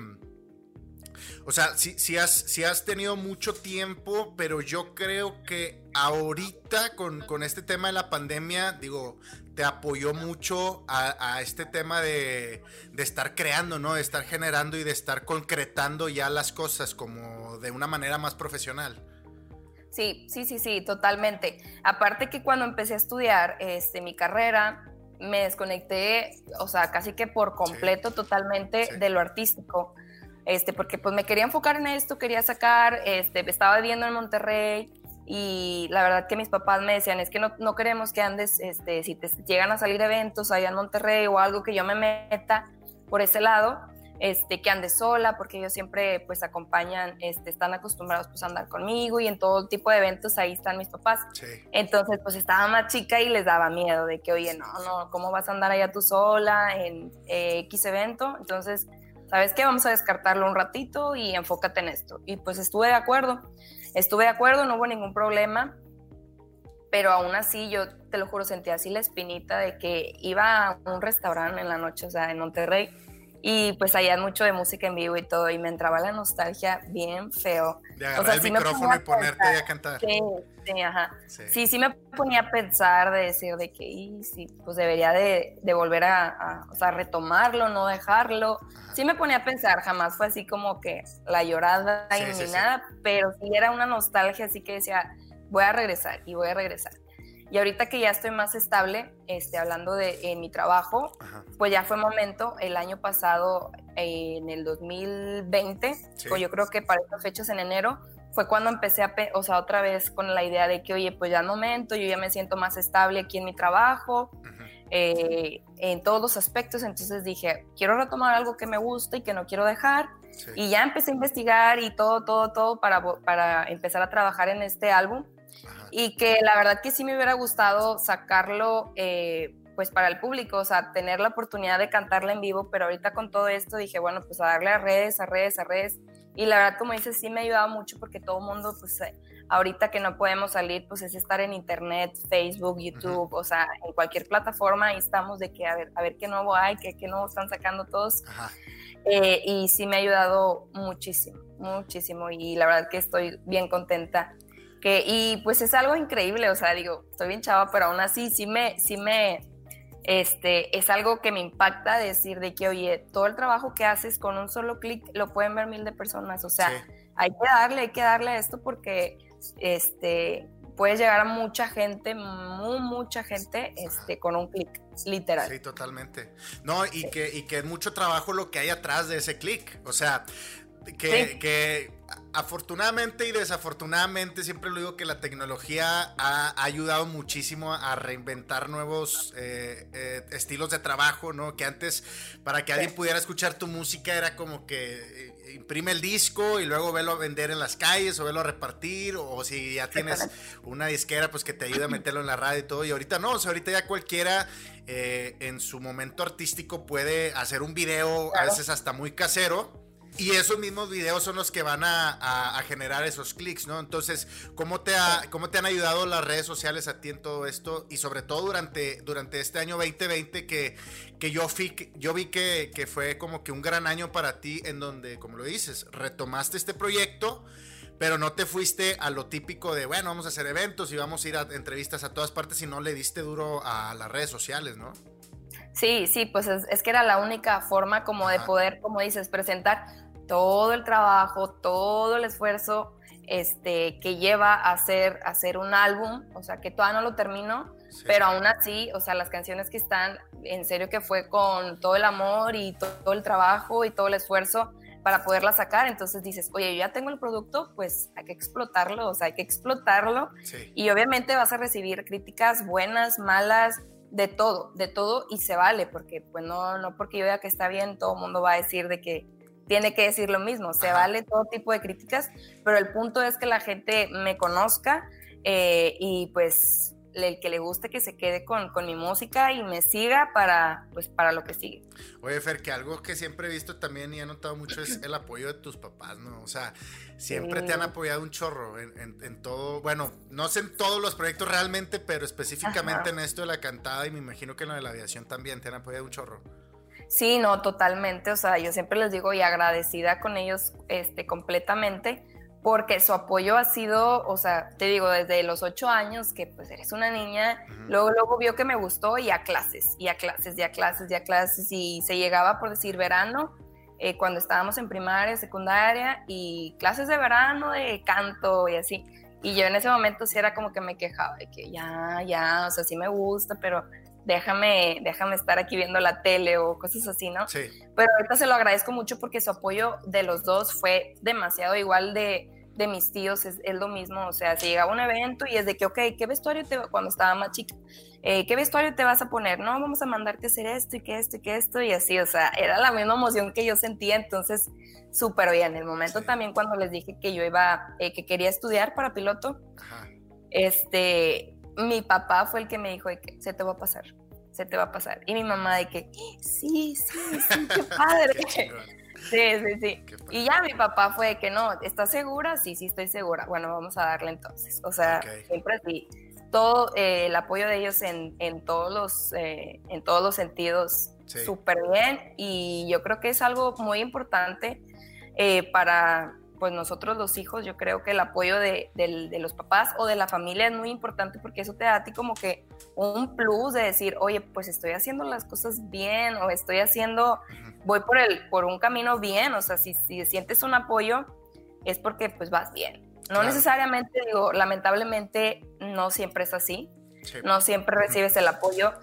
O sea, sí, sí, has, sí has tenido mucho tiempo, pero yo creo que ahorita con, con este tema de la pandemia, digo, te apoyó mucho a, este tema de, estar creando, ¿no? De estar generando y de estar concretando ya las cosas como de una manera más profesional. Sí, sí, sí, sí, totalmente. Aparte que cuando empecé a estudiar este, mi carrera, me desconecté, o sea, casi que por completo, totalmente de lo artístico. Este, porque pues me quería enfocar en esto, quería sacar, este, estaba viviendo en Monterrey, y la verdad que mis papás me decían, es que no, no queremos que andes, este, si te llegan a salir eventos allá en Monterrey o algo que yo me meta por ese lado, este, que andes sola, porque ellos siempre pues acompañan, este, están acostumbrados pues a andar conmigo y en todo tipo de eventos ahí están mis papás. Entonces pues estaba más chica y les daba miedo de que, oye, no, no, ¿cómo vas a andar allá tú sola en eh, X evento? Entonces, ¿sabes qué? Vamos a descartarlo un ratito y enfócate en esto. Y pues estuve de acuerdo. Estuve de acuerdo, no hubo ningún problema, pero aún así yo te lo juro, sentía así la espinita de que iba a un restaurante en la noche, o sea, en Monterrey, y pues allá mucho de música en vivo y todo, y me entraba la nostalgia bien feo. De agarrar el micrófono y ponerte a cantar. Sí, sí, ajá. Sí. sí. me ponía a pensar de decir de que, sí, pues debería de, de volver a, o sea, retomarlo, no dejarlo. Sí me ponía a pensar, jamás fue así como que la llorada y ni nada, pero sí era una nostalgia, así que decía, voy a regresar y voy a regresar. Y ahorita que ya estoy más estable, este, hablando de mi trabajo, pues ya fue momento, el año pasado, en el 2020, pues yo creo que para estas fechas en enero, fue cuando empecé a, o sea, otra vez con la idea de que, oye, pues ya es momento, yo ya me siento más estable aquí en mi trabajo, eh, en todos los aspectos, entonces dije, quiero retomar algo que me gusta y que no quiero dejar, y ya empecé a investigar y todo, todo, todo para, para empezar a trabajar en este álbum y que la verdad que sí me hubiera gustado sacarlo eh, pues para el público, o sea, tener la oportunidad de cantarla en vivo, pero ahorita con todo esto dije, bueno, pues a darle a redes, a redes, a redes. Y la verdad, como dices, sí me ha ayudado mucho porque todo el mundo, pues eh, ahorita que no podemos salir, pues es estar en internet, Facebook, YouTube, o sea, en cualquier plataforma y estamos de que a ver, a ver qué nuevo hay, qué, qué nuevo están sacando todos. Eh, y sí me ha ayudado muchísimo, muchísimo. Y la verdad que estoy bien contenta que, y pues es algo increíble, o sea, digo, estoy bien chava, pero aún así sí me, sí me, este, es algo que me impacta decir de que, oye, todo el trabajo que haces con un solo clic lo pueden ver mil de personas, o sea, hay que darle, hay que darle a esto porque, este, puedes llegar a mucha gente, muy, mucha gente, este, con un clic, literal. Sí, totalmente. No, y, que, y que es mucho trabajo lo que hay atrás de ese clic, o sea, que, que afortunadamente y desafortunadamente, siempre lo digo que la tecnología ha, ayudado muchísimo a reinventar nuevos eh, eh, estilos de trabajo, ¿no? Que antes, para que alguien pudiera escuchar tu música, era como que eh, imprime el disco y luego velo a vender en las calles o velo a repartir, o si ya tienes una disquera, pues que te ayude a meterlo en la radio y todo. Y ahorita no, o sea, ahorita ya cualquiera en su momento artístico puede hacer un video, a veces hasta muy casero y esos mismos videos son los que van a, generar esos clics, ¿no? Entonces, ¿cómo te, ha, ¿cómo te han ayudado las redes sociales a ti en todo esto? Y sobre todo durante, durante este año 2020 que, que yo, yo vi que, que fue como que un gran año para ti en donde, como lo dices, retomaste este proyecto, pero no te fuiste a lo típico de, bueno, vamos a hacer eventos y vamos a ir a entrevistas a todas partes y no le diste duro a las redes sociales, ¿no? Sí, sí, pues es, que era la única forma como de poder, como dices, presentar todo el trabajo, todo el esfuerzo este, que lleva a hacer, hacer un álbum, o sea, que todavía no lo termino, pero aún así, o sea, las canciones que están, en serio que fue con todo el amor y todo el trabajo y todo el esfuerzo para poderla sacar, entonces dices, oye, yo ya tengo el producto, pues hay que explotarlo, o sea, hay que explotarlo y obviamente vas a recibir críticas buenas, malas, de todo, de todo y se vale, porque pues no, no porque yo vea que está bien, todo el mundo va a decir de que tiene que decir lo mismo, se vale todo tipo de críticas, pero el punto es que la gente me conozca eh, y pues el que le guste que se quede con, con, mi música y me siga para, pues, para lo que sigue. Oye, Fer, que algo que siempre he visto también y he notado mucho es el apoyo de tus papás, ¿no? O sea, siempre te han apoyado un chorro en, todo, bueno, no sé en todos los proyectos realmente, pero específicamente en esto de la cantada y me imagino que en lo de la aviación también te han apoyado un chorro. Sí, no, totalmente, o sea, yo siempre les digo y agradecida con ellos este, completamente porque su apoyo ha sido, o sea, te digo, desde los ocho años, que pues eres una niña, luego, luego vio que me gustó y a clases, y a clases, y a clases, y a clases, y se llegaba por decir verano, eh, cuando estábamos en primaria, secundaria, y clases de verano de canto y así. Y yo en ese momento sí era como que me quejaba de que ya, ya, o sea, sí me gusta, pero déjame, déjame estar aquí viendo la tele o cosas así, ¿no? Sí. Pero ahorita se lo agradezco mucho porque su apoyo de los dos fue demasiado igual de, de mis tíos, es, lo mismo, o sea, si llegaba un evento y es de que, ok, ¿qué vestuario te, cuando estaba más chica, eh, ¿qué vestuario te vas a poner? No, vamos a mandarte a hacer esto y que esto y que esto y así, o sea, era la misma emoción que yo sentía, entonces, súper bien. En el momento también cuando les dije que yo iba, eh, que quería estudiar para piloto, este, mi papá fue el que me dijo que se te va a pasar, se te va a pasar. Y mi mamá de que, sí, sí, sí, qué padre. sí, sí, sí. Y ya mi papá fue de que no, ¿estás segura? Sí, sí, estoy segura. Bueno, vamos a darle entonces. O sea, siempre sí. Todo eh, el apoyo de ellos en, en todos, los, eh, en todos los sentidos, súper bien. Y yo creo que es algo muy importante eh, para pues nosotros los hijos, yo creo que el apoyo de, los papás o de la familia es muy importante porque eso te da a ti como que un plus de decir, oye, pues estoy haciendo las cosas bien o estoy haciendo, voy por, el, por un camino bien, o sea, si, si sientes un apoyo es porque pues vas bien. No necesariamente, digo, lamentablemente no siempre es así, no siempre recibes el apoyo,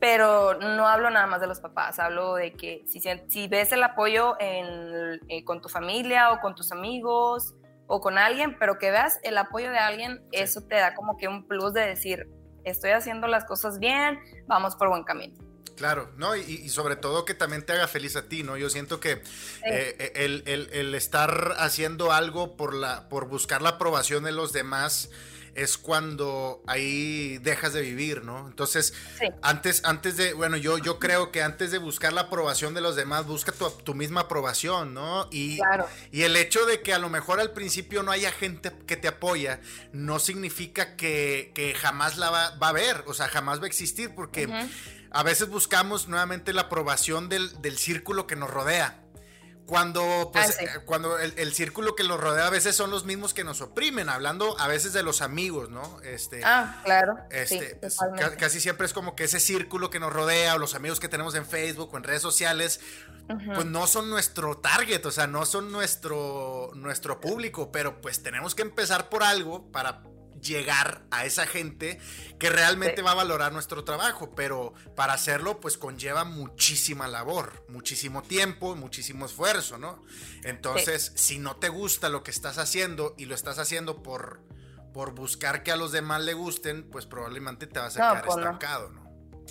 pero no hablo nada más de los papás, hablo de que si, si ves el apoyo en, eh, con tu familia o con tus amigos o con alguien, pero que veas el apoyo de alguien, eso te da como que un plus de decir, estoy haciendo las cosas bien, vamos por buen camino. Claro, ¿no? Y, sobre todo que también te haga feliz a ti, ¿no? Yo siento que eh, el, el, el, estar haciendo algo por, la, por buscar la aprobación de los demás, es cuando ahí dejas de vivir, ¿no? Entonces, antes, antes de, bueno, yo, yo creo que antes de buscar la aprobación de los demás, busca tu, misma aprobación, ¿no? Y, y el hecho de que a lo mejor al principio no haya gente que te apoya, no significa que, jamás la va, a haber, o sea, jamás va a existir, porque a veces buscamos nuevamente la aprobación del, del círculo que nos rodea. Cuando, pues, ah, eh, cuando el, círculo que los rodea a veces son los mismos que nos oprimen, hablando a veces de los amigos, ¿no? Este, ah, claro. Este, pues, casi siempre es como que ese círculo que nos rodea, o los amigos que tenemos en Facebook o en redes sociales, pues no son nuestro target, o sea, no son nuestro, nuestro público, pero pues tenemos que empezar por algo para llegar a esa gente que realmente va a valorar nuestro trabajo, pero para hacerlo pues conlleva muchísima labor, muchísimo tiempo, muchísimo esfuerzo, ¿no? Entonces, si no te gusta lo que estás haciendo y lo estás haciendo por, por buscar que a los demás le gusten, pues probablemente te vas a quedar pues estancado, ¿no?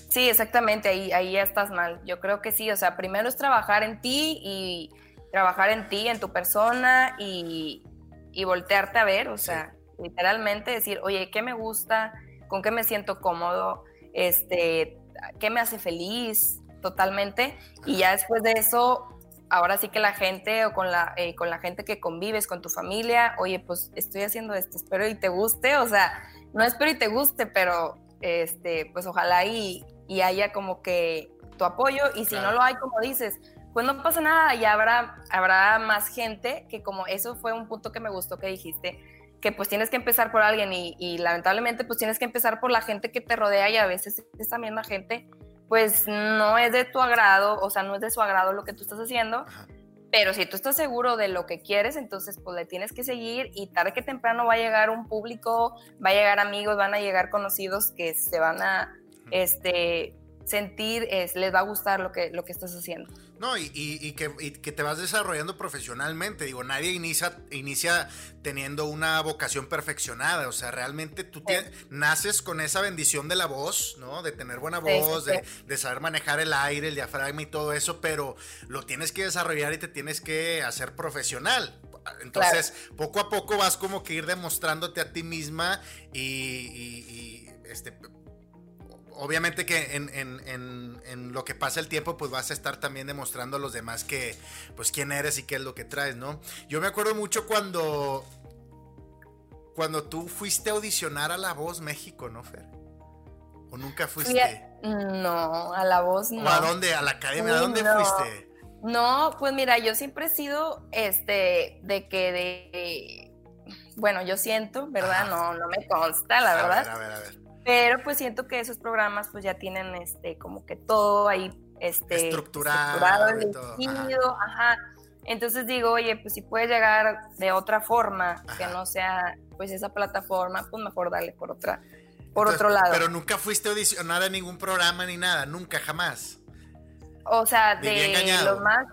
Sí, exactamente, ahí, ahí ya estás mal. Yo creo que sí, o sea, primero es trabajar en ti y trabajar en ti, en tu persona y, y voltearte a ver, o sea, literalmente decir, oye, ¿qué me gusta? ¿Con qué me siento cómodo? Este, ¿Qué me hace feliz? Totalmente. Y ya después de eso, ahora sí que la gente o con la, eh, con la gente que convives, con tu familia, oye, pues estoy haciendo esto, espero y te guste, o sea, no espero y te guste, pero este, pues ojalá y, y haya como que tu apoyo y si no lo hay, como dices, pues no pasa nada y habrá, habrá más gente que como eso fue un punto que me gustó que dijiste, que pues tienes que empezar por alguien y, lamentablemente pues tienes que empezar por la gente que te rodea y a veces esa misma gente pues no es de tu agrado, o sea, no es de su agrado lo que tú estás haciendo, pero si tú estás seguro de lo que quieres, entonces pues le tienes que seguir y tarde que temprano va a llegar un público, va a llegar amigos, van a llegar conocidos que se van a, este, sentir, es, les va a gustar lo que, lo que estás haciendo. No, y, y, que, que, te vas desarrollando profesionalmente. Digo, nadie inicia, inicia teniendo una vocación perfeccionada. O sea, realmente tú naces con esa bendición de la voz, ¿no? De tener buena voz, de, de, saber manejar el aire, el diafragma y todo eso, pero lo tienes que desarrollar y te tienes que hacer profesional. Entonces, poco a poco vas como que ir demostrándote a ti misma y, y este, obviamente que en, lo que pasa el tiempo, pues vas a estar también demostrando a los demás que, pues quién eres y qué es lo que traes, ¿no? Yo me acuerdo mucho cuando, cuando tú fuiste a audicionar a La Voz México, ¿no, Fer? ¿O nunca fuiste? No, a La Voz no. a dónde? ¿A la academia? ¿A dónde fuiste? No, pues mira, yo siempre he sido, este, de que de... Bueno, yo siento, ¿verdad? No, no me consta, la verdad. a ver, a ver. Pero pues siento que esos programas pues ya tienen este como que todo ahí este estructurado, estructurado ajá. Entonces digo, oye, pues si puedes llegar de otra forma, que no sea pues esa plataforma, pues mejor dale por otra por otro lado. Pero nunca fuiste audicionada en ningún programa ni nada, nunca jamás. O sea, de los más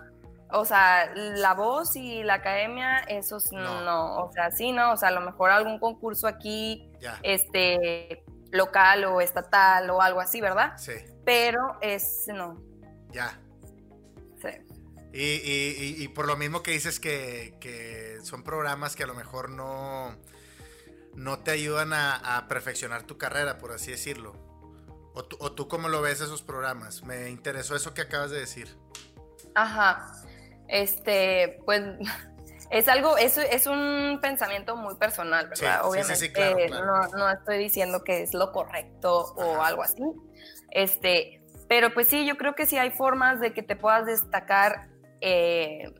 o sea, la voz y la academia, esos no. no. o sea, sí, no, o sea, a lo mejor algún concurso aquí, este, local o estatal o algo así, ¿verdad? Sí. Pero es, no. Ya. Sí. Y, por lo mismo que dices que, son programas que a lo mejor no, no te ayudan a, perfeccionar tu carrera, por así decirlo. O tú, o tú cómo lo ves esos programas. Me interesó eso que acabas de decir. Ajá. Este, pues es algo, es, es un pensamiento muy personal, ¿verdad? Obviamente No, estoy diciendo que es lo correcto o algo así. Este, pero pues sí, yo creo que sí hay formas de que te puedas destacar eh,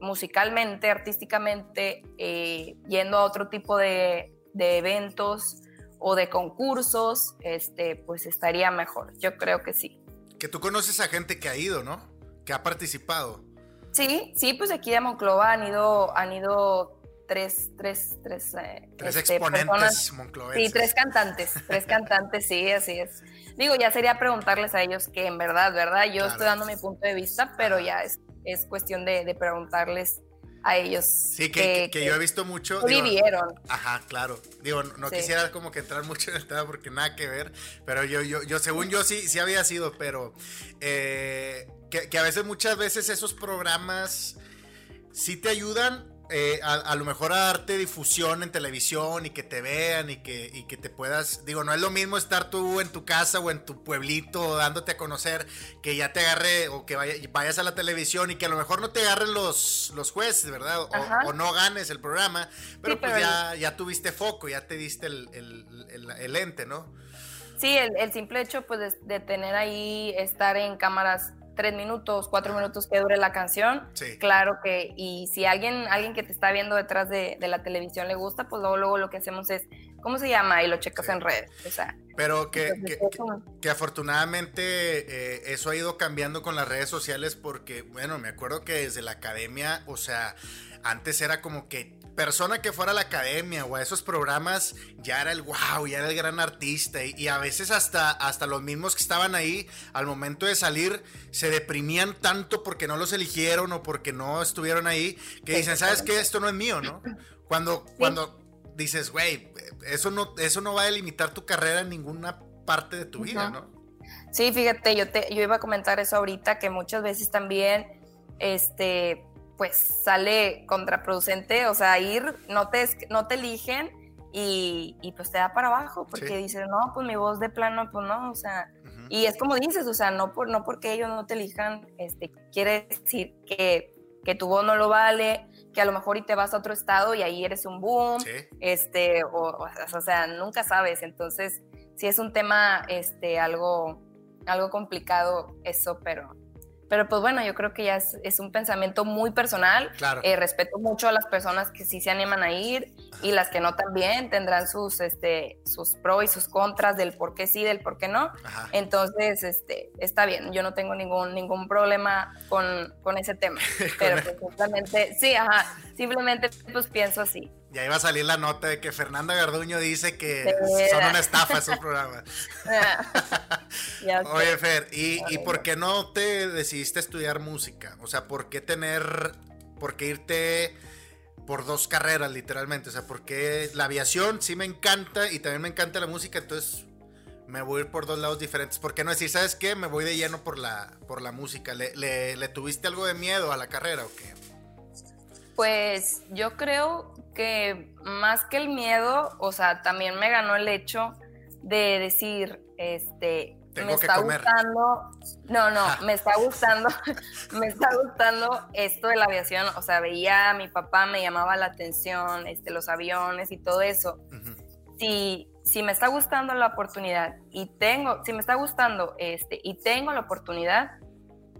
musicalmente, artísticamente, eh, yendo a otro tipo de, de, eventos o de concursos, este, pues estaría mejor. Yo creo que sí. Que tú conoces a gente que ha ido, ¿no? Que ha participado. Sí, sí, pues aquí de Monclova han ido, han ido tres, tres, tres, eh, tres este, exponentes monclovenses. Sí, tres cantantes, tres cantantes, sí, así es. Digo, ya sería preguntarles a ellos que en verdad, ¿verdad? Yo estoy dando mi punto de vista, pero ya es, es cuestión de, de preguntarles a ellos. Sí, que, que, yo he visto mucho. Vivieron. Ajá, claro. Digo, no quisiera como que entrar mucho en el tema porque nada que ver, pero yo, yo, yo según yo sí, sí había sido, pero eh, que, a veces, muchas veces esos programas sí te ayudan eh, a, lo mejor a darte difusión en televisión y que te vean y que, que te puedas, digo, no es lo mismo estar tú en tu casa o en tu pueblito dándote a conocer que ya te agarre o que vayas a la televisión y que a lo mejor no te agarren los, los jueces, ¿verdad? O, no ganes el programa, pero pues ya, ya tuviste foco, ya te diste el, el, ente, ¿no? Sí, el, simple hecho pues de, de tener ahí, estar en cámaras tres minutos, cuatro minutos que dure la canción, claro que, y si alguien, alguien que te está viendo detrás de, la televisión le gusta, pues luego, luego lo que hacemos es, ¿cómo se llama? Y lo checas en redes. O sea, Pero que, que, afortunadamente eh, eso ha ido cambiando con las redes sociales porque, bueno, me acuerdo que desde la academia, o sea, antes era como que persona que fuera a la academia o a esos programas ya era el wow, ya era el gran artista y, a veces hasta, hasta los mismos que estaban ahí al momento de salir se deprimían tanto porque no los eligieron o porque no estuvieron ahí que dicen, ¿sabes qué? Esto no es mío, ¿no? Cuando, cuando dices, güey, eso no, eso no va a delimitar tu carrera en ninguna parte de tu vida, ¿no? Sí, fíjate, yo, te, yo iba a comentar eso ahorita, que muchas veces también, este, pues sale contraproducente, o sea, ir, no te, no te eligen y, pues te da para abajo, porque dices, no, pues mi voz de plano, pues no, o sea, y es como dices, o sea, no, por, no porque ellos no te elijan, este, quiere decir que, que tu voz no lo vale, que a lo mejor y te vas a otro estado y ahí eres un boom, este, o, o, sea, nunca sabes, entonces sí es un tema, este, algo algo complicado eso, pero, pero pues bueno, yo creo que ya es, un pensamiento muy personal. Claro. Eh, respeto mucho a las personas que sí se animan a ir y las que no también tendrán sus, este, sus pros y sus contras del por qué sí, del por qué no. Entonces, este, está bien, yo no tengo ningún, ningún problema con, con ese tema. pero pues simplemente, sí, ajá, simplemente pues pienso así. Ya iba a salir la nota de que Fernanda Garduño dice que son una estafa esos programas. Oye, Fer, ¿y, ¿y, por qué no te decidiste estudiar música? O sea, ¿por qué tener, por qué irte por dos carreras literalmente? O sea, porque la aviación sí me encanta y también me encanta la música, entonces me voy a ir por dos lados diferentes. ¿Por qué no decir, sabes qué? Me voy de lleno por la, por la música. ¿Le, le, le tuviste algo de miedo a la carrera o qué? Pues yo creo que más que el miedo, o sea, también me ganó el hecho de decir, este, me está gustando, no, no, me está gustando, me está gustando esto de la aviación, o sea, veía a mi papá, me llamaba la atención, este, los aviones y todo eso. Si, si me está gustando la oportunidad y tengo, si me está gustando este, y tengo la oportunidad,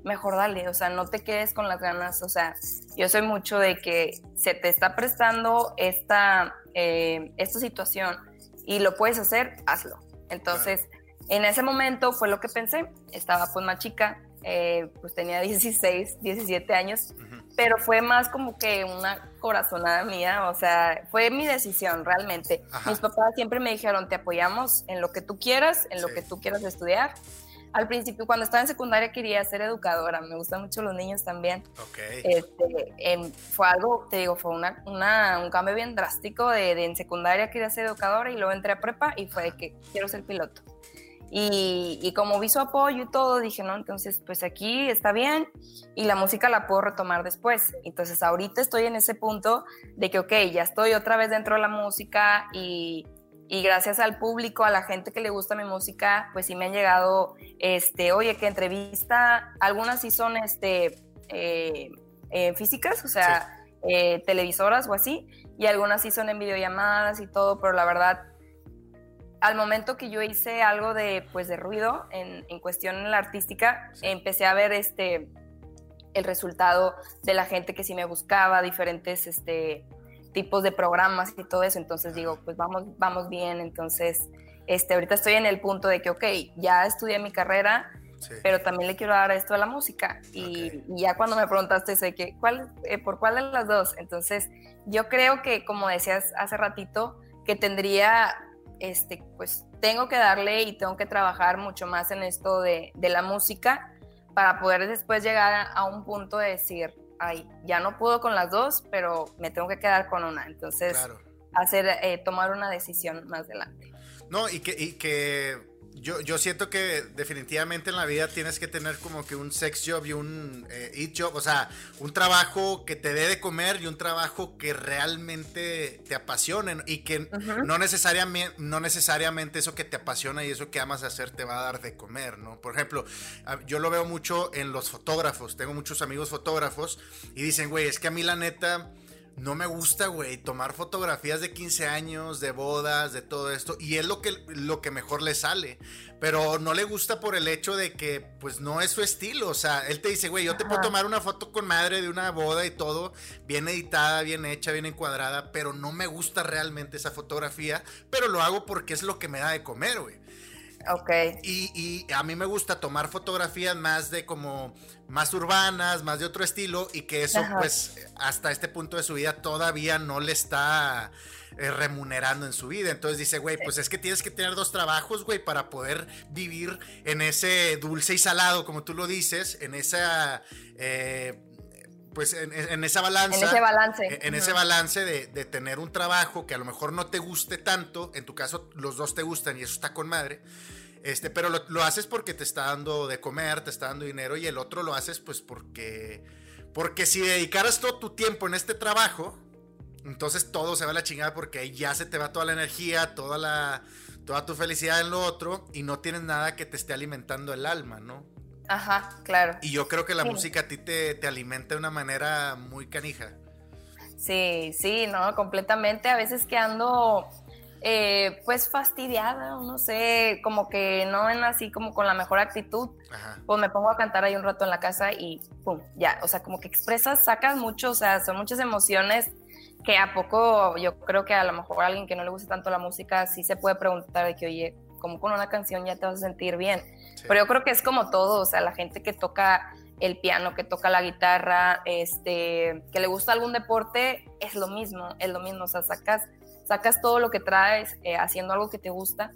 mejor dale, o sea, no te quedes con las ganas, o sea, yo soy mucho de que se te está prestando esta, eh, esta situación y lo puedes hacer, hazlo. Entonces, en ese momento fue lo que pensé, estaba pues más chica, eh, pues tenía 16, 17 años, pero fue más como que una corazonada mía, o sea, fue mi decisión realmente. Mis papás siempre me dijeron, te apoyamos en lo que tú quieras, en lo que tú quieras estudiar al principio, cuando estaba en secundaria, quería ser educadora. Me gustan mucho los niños también. Este, fue algo, te digo, fue una, un cambio bien drástico de, en secundaria quería ser educadora y luego entré a prepa y fue de que quiero ser piloto. Y, y, como vi su apoyo y todo, dije, no, entonces pues aquí está bien y la música la puedo retomar después. Entonces ahorita estoy en ese punto de que, ok, ya estoy otra vez dentro de la música y y gracias al público, a la gente que le gusta mi música, pues sí me han llegado, este, oye, que entrevista, algunas sí son, este, eh, eh, físicas, o sea, eh, televisoras o así, y algunas sí son en videollamadas y todo, pero la verdad, al momento que yo hice algo de, pues, de ruido en, en cuestión en la artística, empecé a ver, este, el resultado de la gente que sí me buscaba, diferentes, este, tipos de programas y todo eso, entonces digo, pues vamos, vamos bien, entonces, este, ahorita estoy en el punto de que, ok, ya estudié mi carrera, pero también le quiero dar esto a la música, y, ya cuando me preguntaste, sé que, ¿cuál, eh, ¿por cuál de las dos? Entonces, yo creo que, como decías hace ratito, que tendría, este, pues, tengo que darle y tengo que trabajar mucho más en esto de, de la música para poder después llegar a un punto de decir, ay, ya no puedo con las dos, pero me tengo que quedar con una. Entonces, hacer, eh, tomar una decisión más adelante. No, y que, y que yo, yo siento que definitivamente en la vida tienes que tener como que un sex job y un eh, eat job, o sea, un trabajo que te dé de comer y un trabajo que realmente te apasione y que no, necesariamente, no necesariamente eso que te apasiona y eso que amas hacer te va a dar de comer, ¿no? Por ejemplo, ah, yo lo veo mucho en los fotógrafos, tengo muchos amigos fotógrafos y dicen, güey, es que a mí la neta no me gusta, güey, tomar fotografías de 15 años, de bodas, de todo esto, y es lo que, lo que mejor le sale, pero no le gusta por el hecho de que, pues, no es su estilo, o sea, él te dice, güey, yo te puedo tomar una foto con madre de una boda y todo, bien editada, bien hecha, bien encuadrada, pero no me gusta realmente esa fotografía, pero lo hago porque es lo que me da de comer, güey. Ok. Y, y, a mí me gusta tomar fotografías más de como más urbanas, más de otro estilo y que eso pues hasta este punto de su vida todavía no le está eh, remunerando en su vida. Entonces dice, güey, pues es que tienes que tener dos trabajos, güey, para poder vivir en ese dulce y salado, como tú lo dices, en esa... Eh, pues en, esa balanza. En ese balance. En, ese balance de, de, tener un trabajo que a lo mejor no te guste tanto, en tu caso los dos te gustan y eso está con madre. Este, pero lo, haces porque te está dando de comer, te está dando dinero y el otro lo haces pues porque, porque si dedicaras todo tu tiempo en este trabajo, entonces todo se va a la chingada porque ahí ya se te va toda la energía, toda la, toda tu felicidad en lo otro y no tienes nada que te esté alimentando el alma, ¿no? Ajá, claro. Y yo creo que la música a ti te, te, alimenta de una manera muy canija. Sí, sí, no, completamente. A veces que ando eh, pues fastidiada, no sé, como que no en así como con la mejor actitud, pues me pongo a cantar ahí un rato en la casa y pum, ya, o sea, como que expresas, sacas mucho, o sea, son muchas emociones que a poco yo creo que a lo mejor a alguien que no le gusta tanto la música sí se puede preguntar de que, oye, como con una canción ya te vas a sentir bien. Pero yo creo que es como todo, o sea, la gente que toca el piano, que toca la guitarra, este, que le gusta algún deporte, es lo mismo, es lo mismo, o sea, sacas, sacas todo lo que traes eh, haciendo algo que te gusta.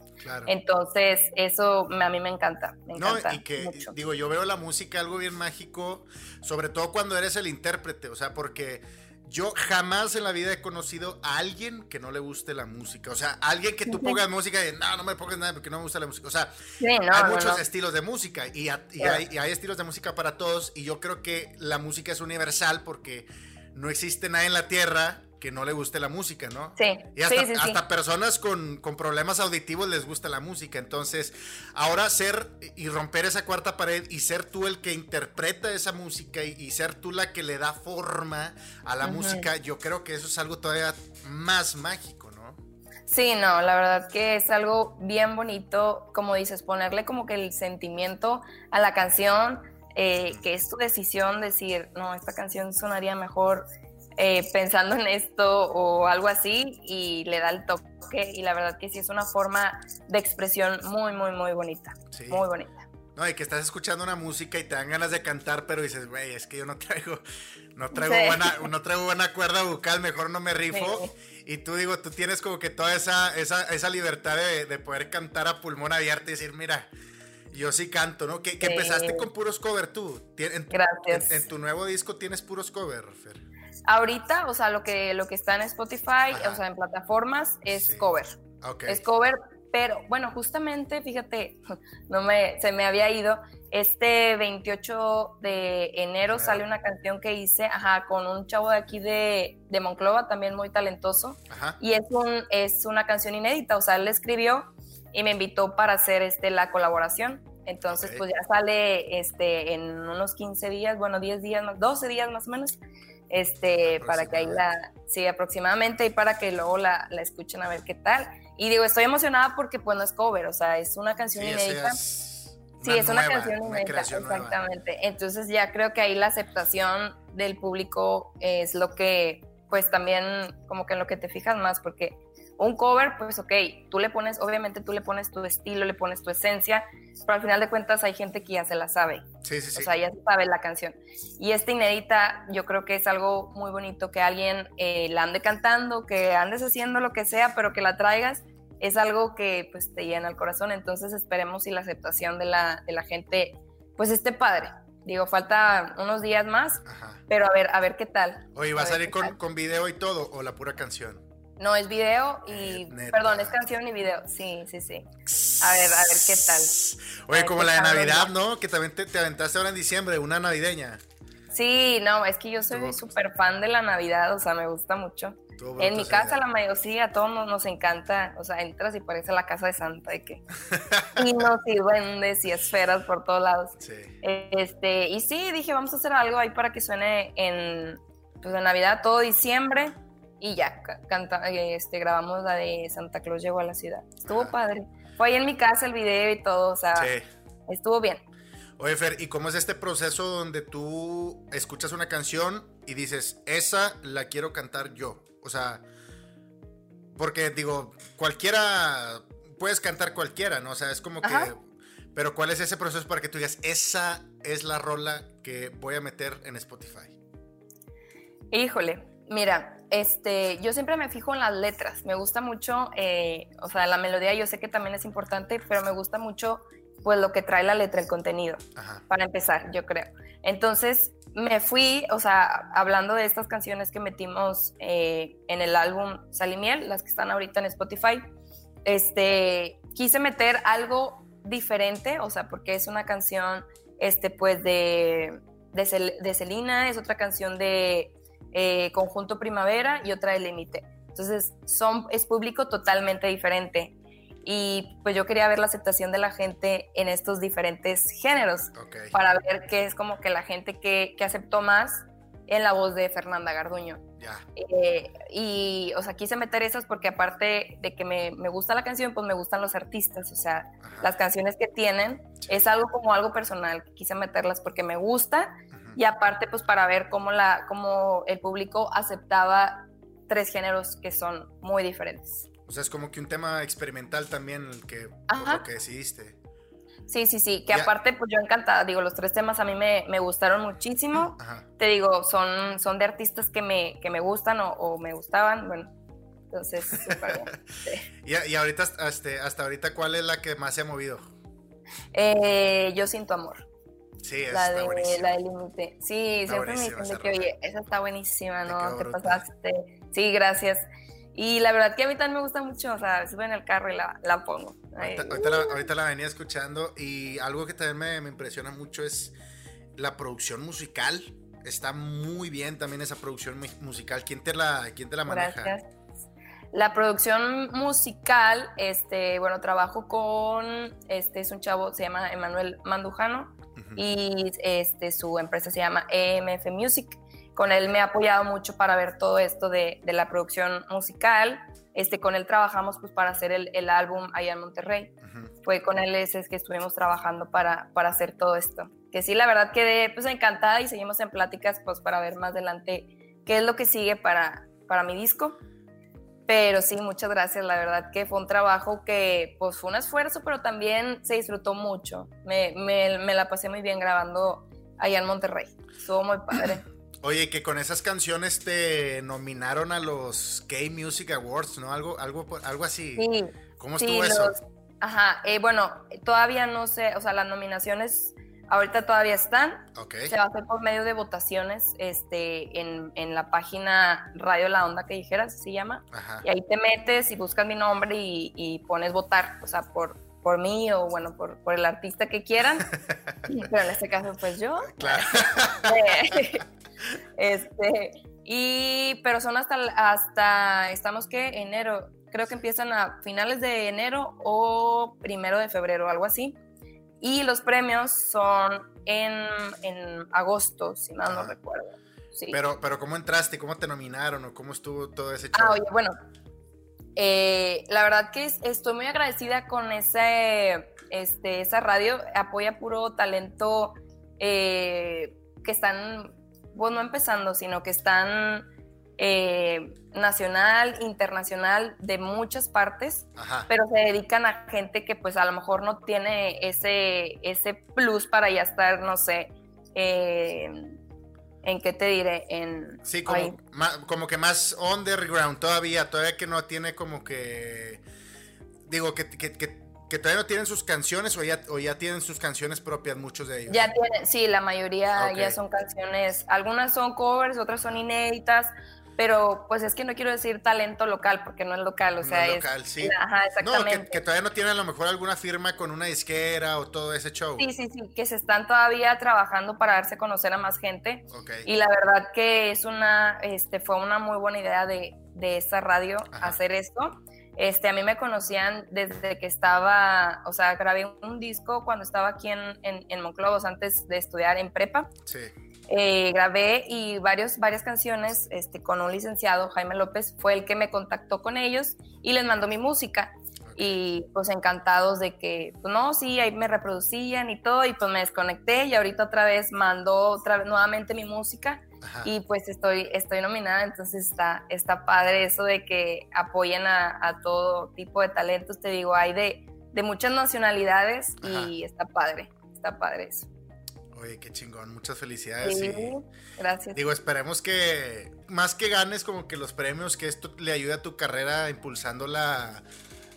Entonces, eso a mí me encanta, me encanta no, y que, digo, yo veo la música algo bien mágico, sobre todo cuando eres el intérprete, o sea, porque yo jamás en la vida he conocido a alguien que no le guste la música. O sea, alguien que tú pongas música y no, no me pongas nada porque no me gusta la música. O sea, hay muchos estilos de música y, hay, y, hay, estilos de música para todos. Y yo creo que la música es universal porque no existe nada en la tierra que no le guste la música, ¿no? Sí. Y hasta, personas con, problemas auditivos les gusta la música. Entonces, ahora ser y romper esa cuarta pared y ser tú el que interpreta esa música y, ser tú la que le da forma a la música, yo creo que eso es algo todavía más mágico, ¿no? Sí, no, la verdad que es algo bien bonito, como dices, ponerle como que el sentimiento a la canción, eh, que es tu decisión decir, no, esta canción sonaría mejor eh, pensando en esto o algo así y le da el toque y la verdad que sí es una forma de expresión muy, muy, muy bonita. Muy bonita. No, y que estás escuchando una música y te dan ganas de cantar, pero dices, güey, es que yo no traigo, no traigo, buena, no traigo buena cuerda vocal, mejor no me rifo. Y tú digo, tú tienes como que toda esa, esa, esa libertad de, poder cantar a pulmón abierto y decir, mira, yo sí canto, ¿no? Que, empezaste con puros cover tú. Gracias. En, tu nuevo disco tienes puros cover, Fer. Ahorita, o sea, lo que, lo que está en Spotify, o sea, en plataformas, es cover. Es cover, pero bueno, justamente, fíjate, no me, se me había ido. Este 28 de enero sale una canción que hice, ajá, con un chavo de aquí de, de Monclova, también muy talentoso. Y es, un, es una canción inédita, o sea, él escribió y me invitó para hacer este, la colaboración. Entonces, pues ya sale este, en unos 15 días, bueno, 10 días, 12 días más o menos este, para que ahí la, sí, aproximadamente, y para que luego la, la, escuchen a ver qué tal. Y digo, estoy emocionada porque pues no es cover, o sea, es una canción inédita. sí, es una canción inédita, exactamente. Entonces ya creo que ahí la aceptación del público es lo que, pues también como que en lo que te fijas más, porque un cover, pues ok, tú le pones, obviamente tú le pones tu estilo, le pones tu esencia, pero al final de cuentas hay gente que ya se la sabe. Sí, sí, sí. O sea, ya se sabe la canción. Y esta inédita, yo creo que es algo muy bonito que alguien eh, la ande cantando, que andes haciendo lo que sea, pero que la traigas, es algo que pues te llena el corazón. Entonces esperemos si la aceptación de la, de la gente pues esté padre. Digo, falta unos días más, pero a ver, a ver qué tal. Oye, ¿va a, salir con, con video y todo o la pura canción? No, es video y. Perdón, es canción y video. Sí, sí, sí. A ver, a ver qué tal. Oye, como la de Navidad, ¿no? Que también te, aventaste ahora en diciembre, una navideña. Sí, no, es que yo soy súper fan de la Navidad, o sea, me gusta mucho. En mi casa, la mayoría, sí, a todos nos, encanta, o sea, entras y parece la casa de Santa, de que. y no, sí, duendes y esferas por todos lados. Sí. Este, y sí, dije, vamos a hacer algo ahí para que suene en, pues, en Navidad todo diciembre y ya, canta, este, grabamos la de Santa Claus llegó a la ciudad. Estuvo padre. Fue ahí en mi casa el video y todo, o sea, estuvo bien. Oye, Fer, ¿y cómo es este proceso donde tú escuchas una canción y dices, esa la quiero cantar yo? O sea, porque digo, cualquiera puedes cantar cualquiera, ¿no? O sea, es como que... Pero ¿cuál es ese proceso para que tú digas, esa es la rola que voy a meter en Spotify? Híjole, mira, este, yo siempre me fijo en las letras. Me gusta mucho, eh, o sea, la melodía yo sé que también es importante, pero me gusta mucho pues lo que trae la letra, el contenido, para empezar, yo creo. Entonces me fui, o sea, hablando de estas canciones que metimos eh, en el álbum Salimiel, las que están ahorita en Spotify, este, quise meter algo diferente, o sea, porque es una canción, este, pues de, de, de Celina, es otra canción de eh, Conjunto Primavera y otra de Límite. Entonces, son, es público totalmente diferente. Y pues yo quería ver la aceptación de la gente en estos diferentes géneros para ver qué es como que la gente que, que aceptó más en la voz de Fernanda Garduño. Eh, y, o sea, quise meter esas porque aparte de que me, me, gusta la canción, pues me gustan los artistas, o sea, las canciones que tienen es algo como algo personal, quise meterlas porque me gusta y aparte pues para ver cómo, la, cómo el público aceptaba tres géneros que son muy diferentes. O sea, es como que un tema experimental también el que, lo que decidiste. Sí, sí, sí, que aparte, pues yo encantada, digo, los tres temas a mí me, me gustaron muchísimo. Te digo, son, son de artistas que me, que me gustan o, me gustaban, bueno, entonces, súper bien. y, ahorita, hasta, hasta ahorita, ¿cuál es la que más se ha movido? Eh, yo siento amor. Sí, la de, buenísima. La de límite. Sí, siempre me dicen que, oye, esa está buenísima, ¿no? Te pasaste. Sí, gracias. Y la verdad que a mí también me gusta mucho, o sea, sube en el carro y la, la pongo. Ahorita, la, venía escuchando y algo que también me, me, impresiona mucho es la producción musical. Está muy bien también esa producción musical. ¿Quién te la, quién te la maneja? Gracias. La producción musical, este, bueno, trabajo con, este es un chavo, se llama Emanuel Mandujano y este, su empresa se llama EMF Music con él me ha apoyado mucho para ver todo esto de, de la producción musical. Este, con él trabajamos pues para hacer el, el álbum allá en Monterrey. Fue con él ese que estuvimos trabajando para, para hacer todo esto. Que sí, la verdad quedé pues encantada y seguimos en pláticas pues para ver más adelante qué es lo que sigue para, para mi disco. Pero sí, muchas gracias. La verdad que fue un trabajo que pues fue un esfuerzo, pero también se disfrutó mucho. Me, me, me la pasé muy bien grabando allá en Monterrey. Estuvo muy padre. Oye, que con esas canciones te nominaron a los K-Music Awards, ¿no? Algo, algo, algo así. Sí. ¿Cómo estuvo eso? ajá, eh, bueno, todavía no sé, o sea, las nominaciones ahorita todavía están. Okay. Se va a hacer por medio de votaciones este, en, en la página Radio La Onda que dijeras, se llama. Ajá. Y ahí te metes y buscas mi nombre y, y pones votar, o sea, por, por mí o bueno, por, por el artista que quieran. Pero en este caso, pues yo. Claro. Este, y, pero son hasta, hasta, estamos que enero, creo que empiezan a finales de enero o primero de febrero, algo así. Y los premios son en, en agosto, si mal no recuerdo. Sí. Pero, pero ¿cómo entraste? ¿Cómo te nominaron? ¿O cómo estuvo todo ese show? Ah, oye, bueno, eh, la verdad que estoy muy agradecida con ese, este, esa radio. Apoya puro talento eh, que están pues no empezando, sino que están eh, nacional, internacional, de muchas partes, pero se dedican a gente que pues a lo mejor no tiene ese, ese plus para ya estar, no sé, eh, ¿en qué te diré? En, sí, como, como que más underground todavía, todavía que no tiene como que, digo, que, que, que que todavía no tienen sus canciones o ya, o ya tienen sus canciones propias, muchos de ellos. Ya tienen, sí, la mayoría ya son canciones, algunas son covers, otras son inéditas, pero pues es que no quiero decir talento local porque no es local, o sea, es local, sí. Ajá, exactamente. No, que, todavía no tienen a lo mejor alguna firma con una disquera o todo ese show. Sí, sí, sí, que se están todavía trabajando para darse a conocer a más gente. Y la verdad que es una, este, fue una muy buena idea de, de esa radio hacer esto. Este, a mí me conocían desde que estaba, o sea, grabé un disco cuando estaba aquí en, en, Monclovos antes de estudiar en prepa. Sí. Eh, grabé y varios, varias canciones este, con un licenciado, Jaime López, fue el que me contactó con ellos y les mandó mi música. Y pues encantados de que, pues no, sí, ahí me reproducían y todo, y pues me desconecté y ahorita otra vez mandó otra vez nuevamente mi música y pues estoy, estoy nominada, entonces está, está padre eso de que apoyen a, todo tipo de talentos, te digo, hay de, de muchas nacionalidades y está padre, está padre eso. Oye, qué chingón, muchas felicidades. Sí, gracias. Digo, esperemos que más que ganes como que los premios, que esto le ayude a tu carrera impulsándola,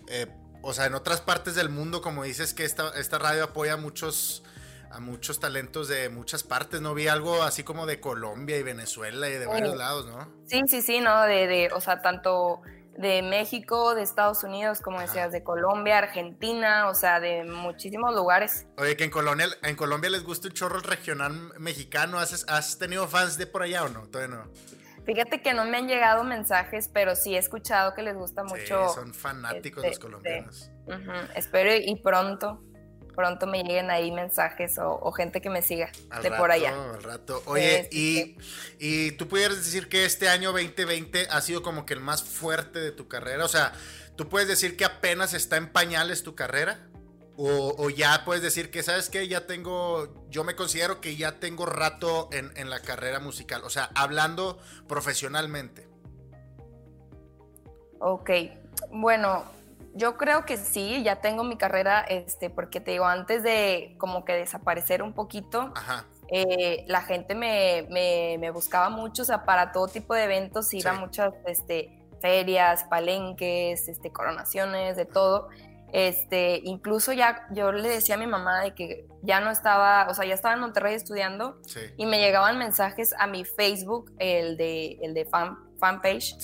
eh, o sea, en otras partes del mundo, como dices que esta, esta radio apoya a muchos a muchos talentos de muchas partes, ¿no? Vi algo así como de Colombia y Venezuela y de varios lados, ¿no? Sí, sí, sí, ¿no? De, de, o sea, tanto de México, de Estados Unidos, como decías, de Colombia, Argentina, o sea, de muchísimos lugares. Oye, que en Colombia, en Colombia les gusta un chorro el regional mexicano. ¿Has, ¿Has tenido fans de por allá o no? Todavía no. Fíjate que no me han llegado mensajes, pero sí he escuchado que les gusta mucho. Sí, son fanáticos este, los colombianos. Espero y pronto pronto me lleguen ahí mensajes o, gente que me siga de por allá. Al rato. Oye, y, y tú pudieras decir que este año 2020 ha sido como que el más fuerte de tu carrera. O sea, tú puedes decir que apenas está en pañales tu carrera. O, ya puedes decir que, ¿sabes qué? Ya tengo, yo me considero que ya tengo rato en, en la carrera musical. O sea, hablando profesionalmente. Ok, bueno, yo creo que sí, ya tengo mi carrera, este, porque te digo, antes de como que desaparecer un poquito, eh, la gente me, me, buscaba mucho, o sea, para todo tipo de eventos, iba a muchas este, ferias, palenques, este, coronaciones, de todo. Este, incluso ya yo le decía a mi mamá de que ya no estaba, o sea, ya estaba en Monterrey estudiando y me llegaban mensajes a mi Facebook, el de, el de fan, fanpage,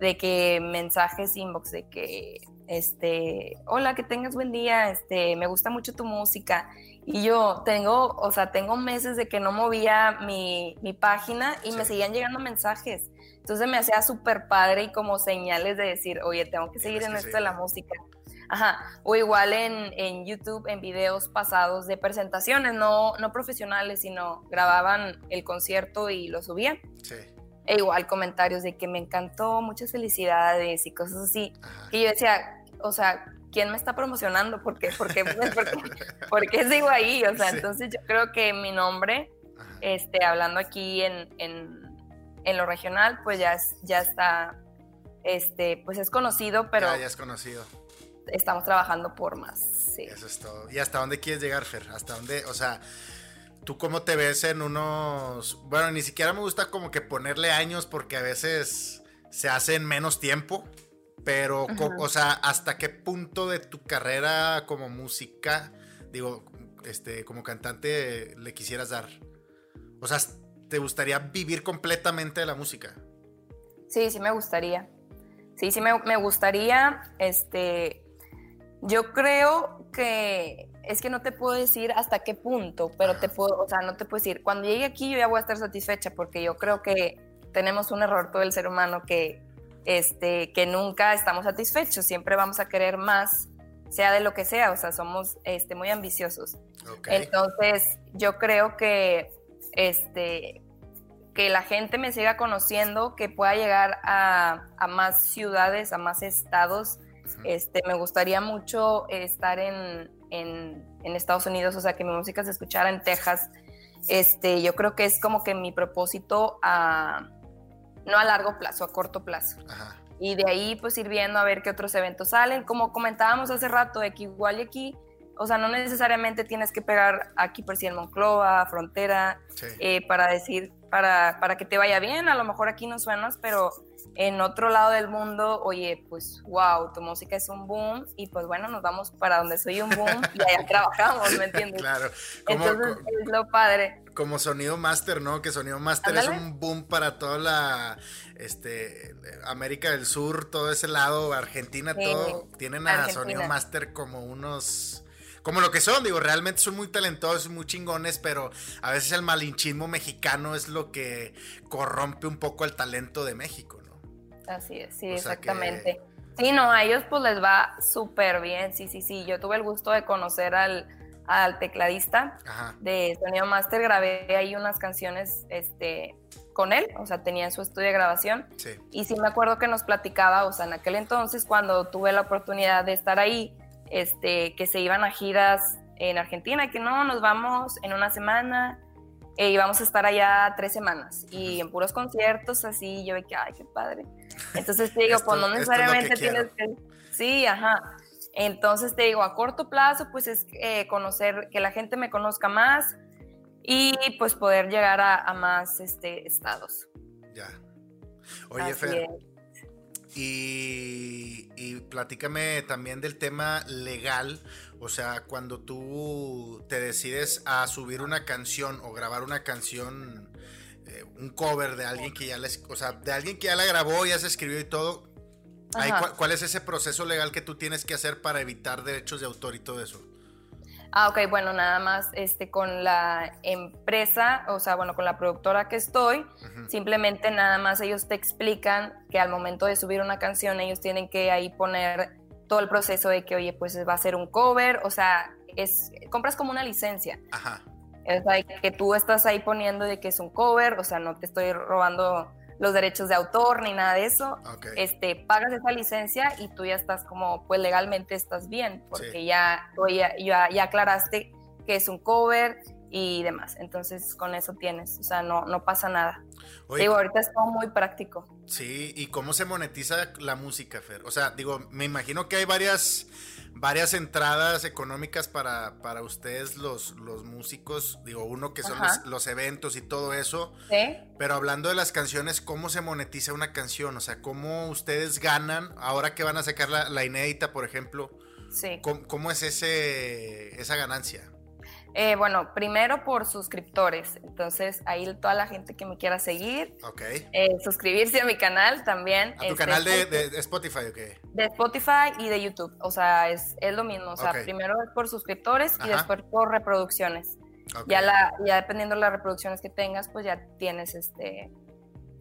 de que mensajes inbox de que este, hola, que tengas buen día, este, me gusta mucho tu música. Y yo tengo, o sea, tengo meses de que no movía mi, página y me seguían llegando mensajes. Entonces me hacía súper padre y como señales de decir, oye, tengo que seguir en esto de la música. Ajá, o igual en, en, YouTube, en videos pasados de presentaciones, no, no profesionales, sino grababan el concierto y lo subían. Sí. E igual comentarios de que me encantó, muchas felicidades y cosas así. Y yo decía, o sea, ¿quién me está promocionando? ¿Por qué, por qué, por qué, sigo ahí? O sea, entonces yo creo que mi nombre, este, hablando aquí en, en, en, lo regional, pues ya, ya está, este, pues es conocido, pero... Ya, es conocido. Estamos trabajando por más, sí. Eso es todo. ¿Y hasta dónde quieres llegar, Fer? ¿Hasta dónde, o sea... ¿Tú cómo te ves en unos... Bueno, ni siquiera me gusta como que ponerle años porque a veces se hace en menos tiempo. Pero, o sea, ¿hasta qué punto de tu carrera como música, digo, este, como cantante, le quisieras dar? O sea, ¿te gustaría vivir completamente de la música? Sí, sí me gustaría. Sí, sí me, me gustaría, este, yo creo que es que no te puedo decir hasta qué punto, pero te puedo, o sea, no te puedo decir, cuando llegue aquí yo ya voy a estar satisfecha porque yo creo que tenemos un error todo el ser humano que este, que nunca estamos satisfechos, siempre vamos a querer más, sea de lo que sea, o sea, somos este, muy ambiciosos. Entonces, yo creo que, este, que la gente me siga conociendo, que pueda llegar a, más ciudades, a más estados. Este, me gustaría mucho estar en, en, Estados Unidos, o sea, que mi música se escuchara en Texas. Este, yo creo que es como que mi propósito a no a largo plazo, a corto plazo. Y de ahí pues ir viendo a ver qué otros eventos salen. Como comentábamos hace rato, de que igual y aquí, o sea, no necesariamente tienes que pegar aquí por si en Monclova, Frontera, eh, para decir, para, para que te vaya bien, a lo mejor aquí no suenas, pero en otro lado del mundo, oye, pues wow, tu música es un boom y pues bueno, nos vamos para donde soy un boom y allá trabajamos, ¿me entiendes? Claro. Entonces es lo padre. Como sonido master, ¿no? Que sonido master es un boom para toda la este América del Sur, todo ese lado, Argentina, todo. Tienen a sonido master como unos como lo que son, digo, realmente son muy talentosos, muy chingones, pero a veces el malinchismo mexicano es lo que corrompe un poco el talento de México. Así es, sí, exactamente. Sí, no, a ellos pues les va súper bien, sí, sí, sí. Yo tuve el gusto de conocer al, al tecladista de Sonido Master, grabé ahí unas canciones este, con él, o sea, tenía su estudio de grabación. Sí. Y sí me acuerdo que nos platicaba, o sea, en aquel entonces cuando tuve la oportunidad de estar ahí, este, que se iban a giras en Argentina, que no, nos vamos en una semana, y vamos a estar allá tres semanas y en puros conciertos así, yo ve que, ay, qué padre. Entonces te digo, pues no necesariamente tienes que... Sí, ajá. Entonces te digo, a corto plazo, pues es eh, conocer, que la gente me conozca más y pues poder llegar a, más este, estados. Ya. Oye, Fer, y, y platícame también del tema legal, o sea, cuando tú te decides a subir una canción o grabar una canción, eh, un cover de alguien que ya les, o sea, de alguien que ya la grabó, ya se escribió y todo, ¿cuál es ese proceso legal que tú tienes que hacer para evitar derechos de autor y todo eso? Ah, ok, bueno, nada más este, con la empresa, o sea, bueno, con la productora que estoy, simplemente nada más ellos te explican que al momento de subir una canción ellos tienen que ahí poner todo el proceso de que, oye, pues va a ser un cover, o sea, es, compras como una licencia. Ajá. Es que tú estás ahí poniendo de que es un cover, o sea, no te estoy robando los derechos de autor ni nada de eso. Este, pagas esa licencia y tú ya estás como, pues legalmente estás bien, porque ya, ya, ya, aclaraste que es un cover y demás. Entonces con eso tienes, o sea, no, no pasa nada. digo, ahorita es todo muy práctico. Sí, ¿y cómo se monetiza la música, Fer? O sea, digo, me imagino que hay varias varias entradas económicas para, para ustedes los, los músicos, digo, uno que son los, eventos y todo eso. Sí. Pero hablando de las canciones, ¿cómo se monetiza una canción? O sea, ¿cómo ustedes ganan ahora que van a sacar la, la inédita, por ejemplo? Sí. ¿Cómo, cómo es ese, esa ganancia? Eh, bueno, primero por suscriptores. Entonces, ahí toda la gente que me quiera seguir. Ok. Eh, suscribirse a mi canal también. ¿A tu este, canal de, Spotify o qué? De Spotify y de YouTube. O sea, es, lo mismo. O sea, primero es por suscriptores y después por reproducciones. Ya, la, ya dependiendo de las reproducciones que tengas, pues ya tienes este,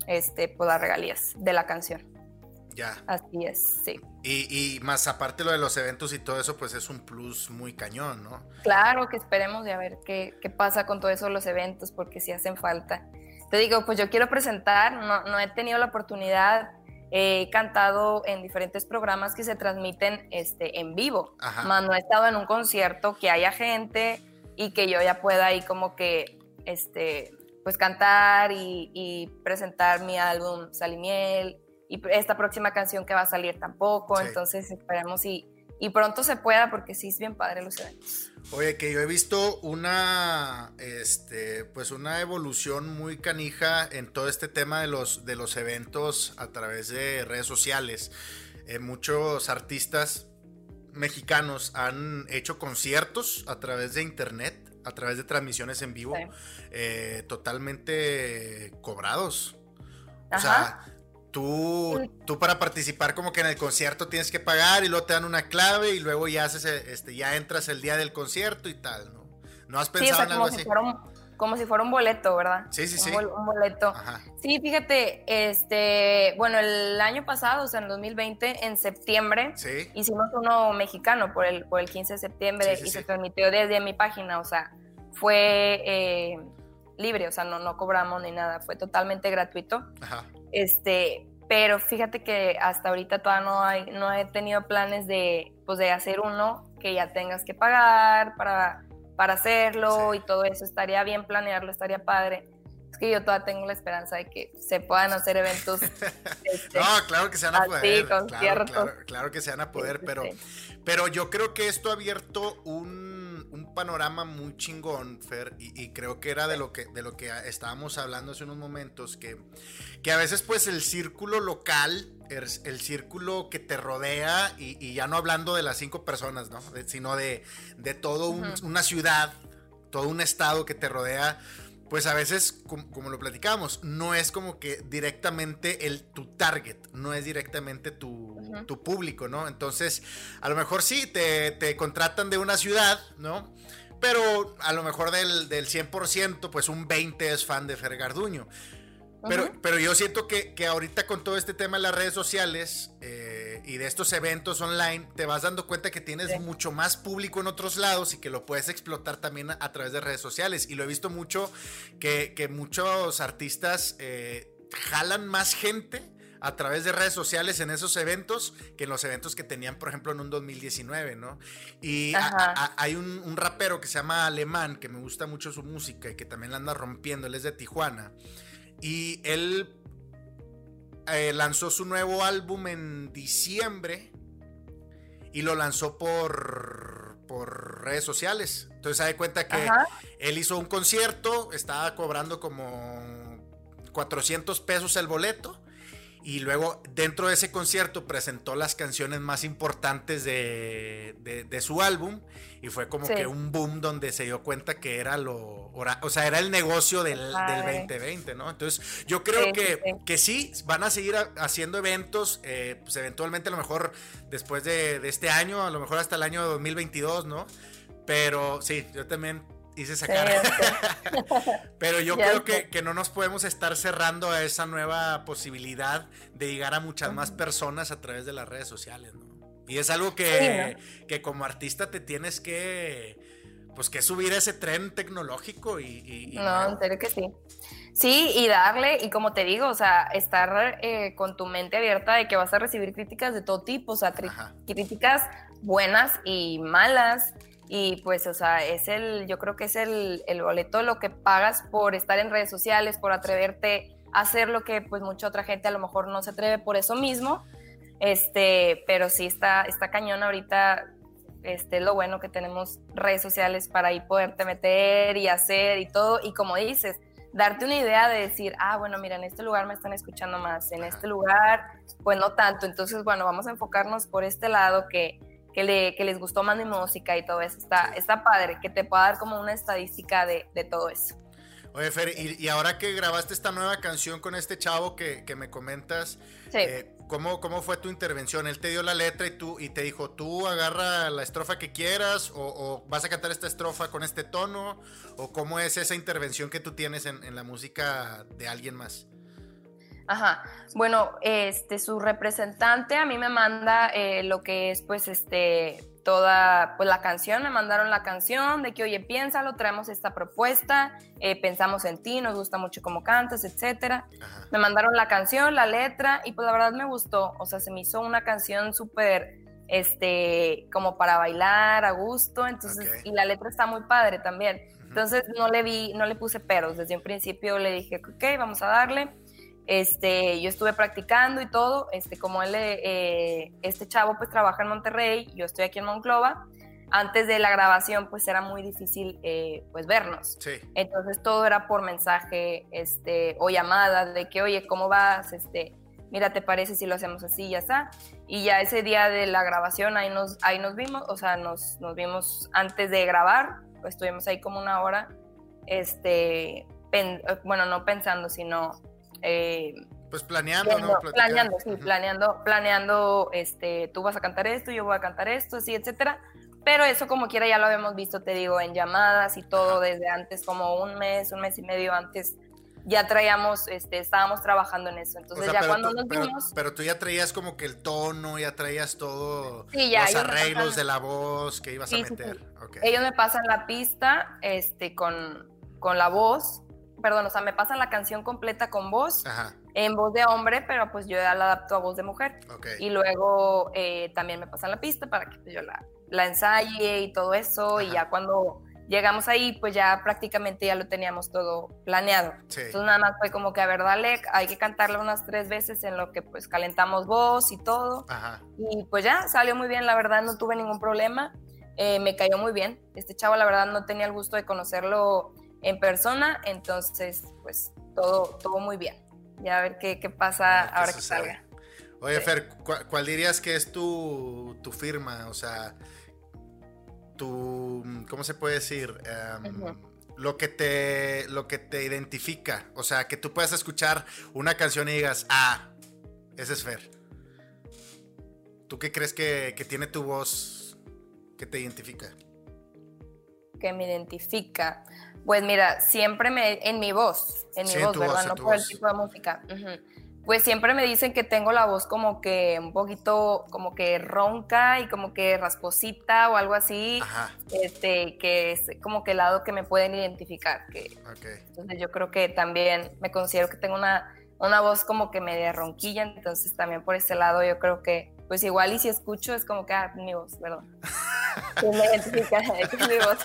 este, pues las regalías de la canción. Ya. Así es, sí. Y, más aparte lo de los eventos y todo eso, pues es un plus muy cañón, ¿no? Claro, que esperemos de a ver qué, pasa con todo eso los eventos, porque sí hacen falta. Te digo, pues yo quiero presentar, no, he tenido la oportunidad, he cantado en diferentes programas que se transmiten este, en vivo, más no he estado en un concierto que haya gente y que yo ya pueda ahí como que, este, pues cantar y, y presentar mi álbum Salimiel y esta próxima canción que va a salir tampoco, entonces esperemos y, y pronto se pueda porque sí es bien padre los eventos. Oye, que yo he visto una, este, pues una evolución muy canija en todo este tema de los, de los eventos a través de redes sociales. Eh, muchos artistas mexicanos han hecho conciertos a través de internet, a través de transmisiones en vivo, eh, totalmente cobrados. O sea, Tú, tú para participar como que en el concierto tienes que pagar y luego te dan una clave y luego ya haces este ya entras el día del concierto y tal, ¿no? ¿No has pensado en algo así? como si fuera un boleto, ¿verdad? Sí, sí, sí. Un, boleto. Sí, fíjate, este, bueno, el año pasado, o sea, en 2020, en septiembre, hicimos uno mexicano por el, por el 15 de septiembre y se transmitió desde mi página, o sea, fue eh, libre, o sea, no, no cobramos ni nada, fue totalmente gratuito. Ajá. Este, pero fíjate que hasta ahorita todavía no, hay, no he tenido planes de, pues, de hacer uno que ya tengas que pagar para, para hacerlo y todo eso. Estaría bien planearlo, estaría padre. Es que yo todavía tengo la esperanza de que se puedan hacer eventos. Este, no, claro que se van a poder. Claro, claro, que se van a poder, pero, pero yo creo que esto ha abierto un panorama muy chingón, Fer, y, creo que era de lo que, de lo que estábamos hablando hace unos momentos, que, que a veces pues el círculo local, el, círculo que te rodea, y, ya no hablando de las cinco personas, ¿no? sino de, de toda una ciudad, todo un estado que te rodea, pues a veces, como, lo platicábamos, no es como que directamente el, tu target, no es directamente tu, público, ¿no? Entonces, a lo mejor sí, te, te, contratan de una ciudad, ¿no? Pero a lo mejor del, del 100%, pues un 20 es fan de Fer Garduño. Pero, pero yo siento que, que, ahorita con todo este tema de las redes sociales eh, y de estos eventos online, te vas dando cuenta que tienes mucho más público en otros lados y que lo puedes explotar también a, través de redes sociales. Y lo he visto mucho que, que muchos artistas eh, jalan más gente a través de redes sociales en esos eventos que en los eventos que tenían, por ejemplo, en un 2019, ¿no? Y hay un, rapero que se llama Alemán, que me gusta mucho su música y que también la anda rompiendo, él es de Tijuana. Y él eh, lanzó su nuevo álbum en diciembre y lo lanzó por, por redes sociales. Entonces se da cuenta que él hizo un concierto, estaba cobrando como 400 pesos el boleto y luego dentro de ese concierto presentó las canciones más importantes de, su álbum y fue como que un boom donde se dio cuenta que era lo, o sea, era el negocio del, 2020, ¿no? Entonces yo creo que, que sí, van a seguir haciendo eventos, eh, pues eventualmente a lo mejor después de, de este año, a lo mejor hasta el año 2022, ¿no? Pero sí, yo también hice esa cara. Pero yo creo que, que, no nos podemos estar cerrando a esa nueva posibilidad de llegar a muchas más personas a través de las redes sociales, ¿no? Y es algo que, que como artista te tienes que, pues que subir ese tren tecnológico y... no, en serio que sí. Sí, y darle, y como te digo, o sea, estar eh, con tu mente abierta de que vas a recibir críticas de todo tipo, o sea, críticas buenas y malas, y pues, o sea, es el, yo creo que es el, el, boleto lo que pagas por estar en redes sociales, por atreverte a hacer lo que pues mucha otra gente a lo mejor no se atreve por eso mismo. Este, pero sí está, está cañón ahorita, este, lo bueno que tenemos redes sociales para ahí poderte meter y hacer y todo. Y como dices, darte una idea de decir, ah, bueno, mira, en este lugar me están escuchando más, en este lugar, pues no tanto. Entonces, bueno, vamos a enfocarnos por este lado que que, le, que les gustó más mi música y todo eso. Está, está padre, que te pueda dar como una estadística de, de todo eso. Oye, Fer, y, ahora que grabaste esta nueva canción con este chavo que, que me comentas, eh, ¿cómo, ¿cómo, fue tu intervención? Él te dio la letra y, tú, y te dijo, tú agarra la estrofa que quieras o, vas a cantar esta estrofa con este tono, o cómo es esa intervención que tú tienes en, la música de alguien más. Ajá. Bueno, este, su representante a mí me manda eh, lo que es, pues, este, toda, pues, la canción. Me mandaron la canción de que, oye, piénsalo, traemos esta propuesta, eh, pensamos en ti, nos gusta mucho cómo cantas, etcétera. Me mandaron la canción, la letra, y pues la verdad me gustó. O sea, se me hizo una canción súper, este, como para bailar a gusto. Entonces, y la letra está muy padre también. Entonces no le vi, no le puse peros. Desde un principio le dije, ok, vamos a darle. Este, yo estuve practicando y todo, este, como él, eh, este chavo pues trabaja en Monterrey, yo estoy aquí en Monclova, antes de la grabación pues era muy difícil eh, pues vernos. Entonces todo era por mensaje este, o llamada de que, oye, ¿cómo vas? Este, mira, ¿te parece si lo hacemos así? Ya está. Y ya ese día de la grabación ahí nos, ahí nos vimos, o sea, nos, nos vimos antes de grabar, pues estuvimos ahí como una hora, este, bueno, no pensando, sino eh, pues planeando, ¿no? Planeando, sí, planeando, planeando, este, tú vas a cantar esto, yo voy a cantar esto, así, etcétera. Pero eso como quiera ya lo habíamos visto, te digo, en llamadas y todo desde antes, como un mes, un mes y medio antes, ya traíamos, este, estábamos trabajando en eso. Entonces ya cuando nos vimos... Pero tú ya traías como que el tono, ya traías todo, los arreglos de la voz que ibas a meter. Ellos me pasan la pista, este, con, con la voz perdón, o sea, me pasan la canción completa con voz, en voz de hombre, pero pues yo ya la adapto a voz de mujer. Y luego eh, también me pasan la pista para que pues, yo la, la ensaye y todo eso, y ya cuando llegamos ahí, pues ya prácticamente ya lo teníamos todo planeado. Entonces nada más fue como que, a ver, dale, hay que cantarla unas tres veces en lo que pues calentamos voz y todo. Y pues ya salió muy bien, la verdad no tuve ningún problema. Eh, me cayó muy bien. Este chavo, la verdad, no tenía el gusto de conocerlo en persona, entonces pues todo, todo muy bien. Ya a ver qué, qué pasa ahora que salga. Oye, Fer, ¿cuál, dirías que es tu, tu, firma? O sea, tu, ¿cómo se puede decir? Em, lo, que te, lo que te identifica. O sea, que tú puedas escuchar una canción y digas, ah, ese es Fer. ¿Tú qué crees que, que tiene tu voz que te identifica? Que me identifica. Pues mira, siempre me, en mi voz, en mi voz, ¿verdad? no por el tipo de música. Pues siempre me dicen que tengo la voz como que un poquito, como que ronca y como que rasposita o algo así. Este, que es como que el lado que me pueden identificar. Que, Entonces yo creo que también me considero que tengo una una voz como que media ronquilla, entonces también por ese lado yo creo que pues igual y si escucho es como que, ah, mi voz, perdón. me identifica, es mi voz.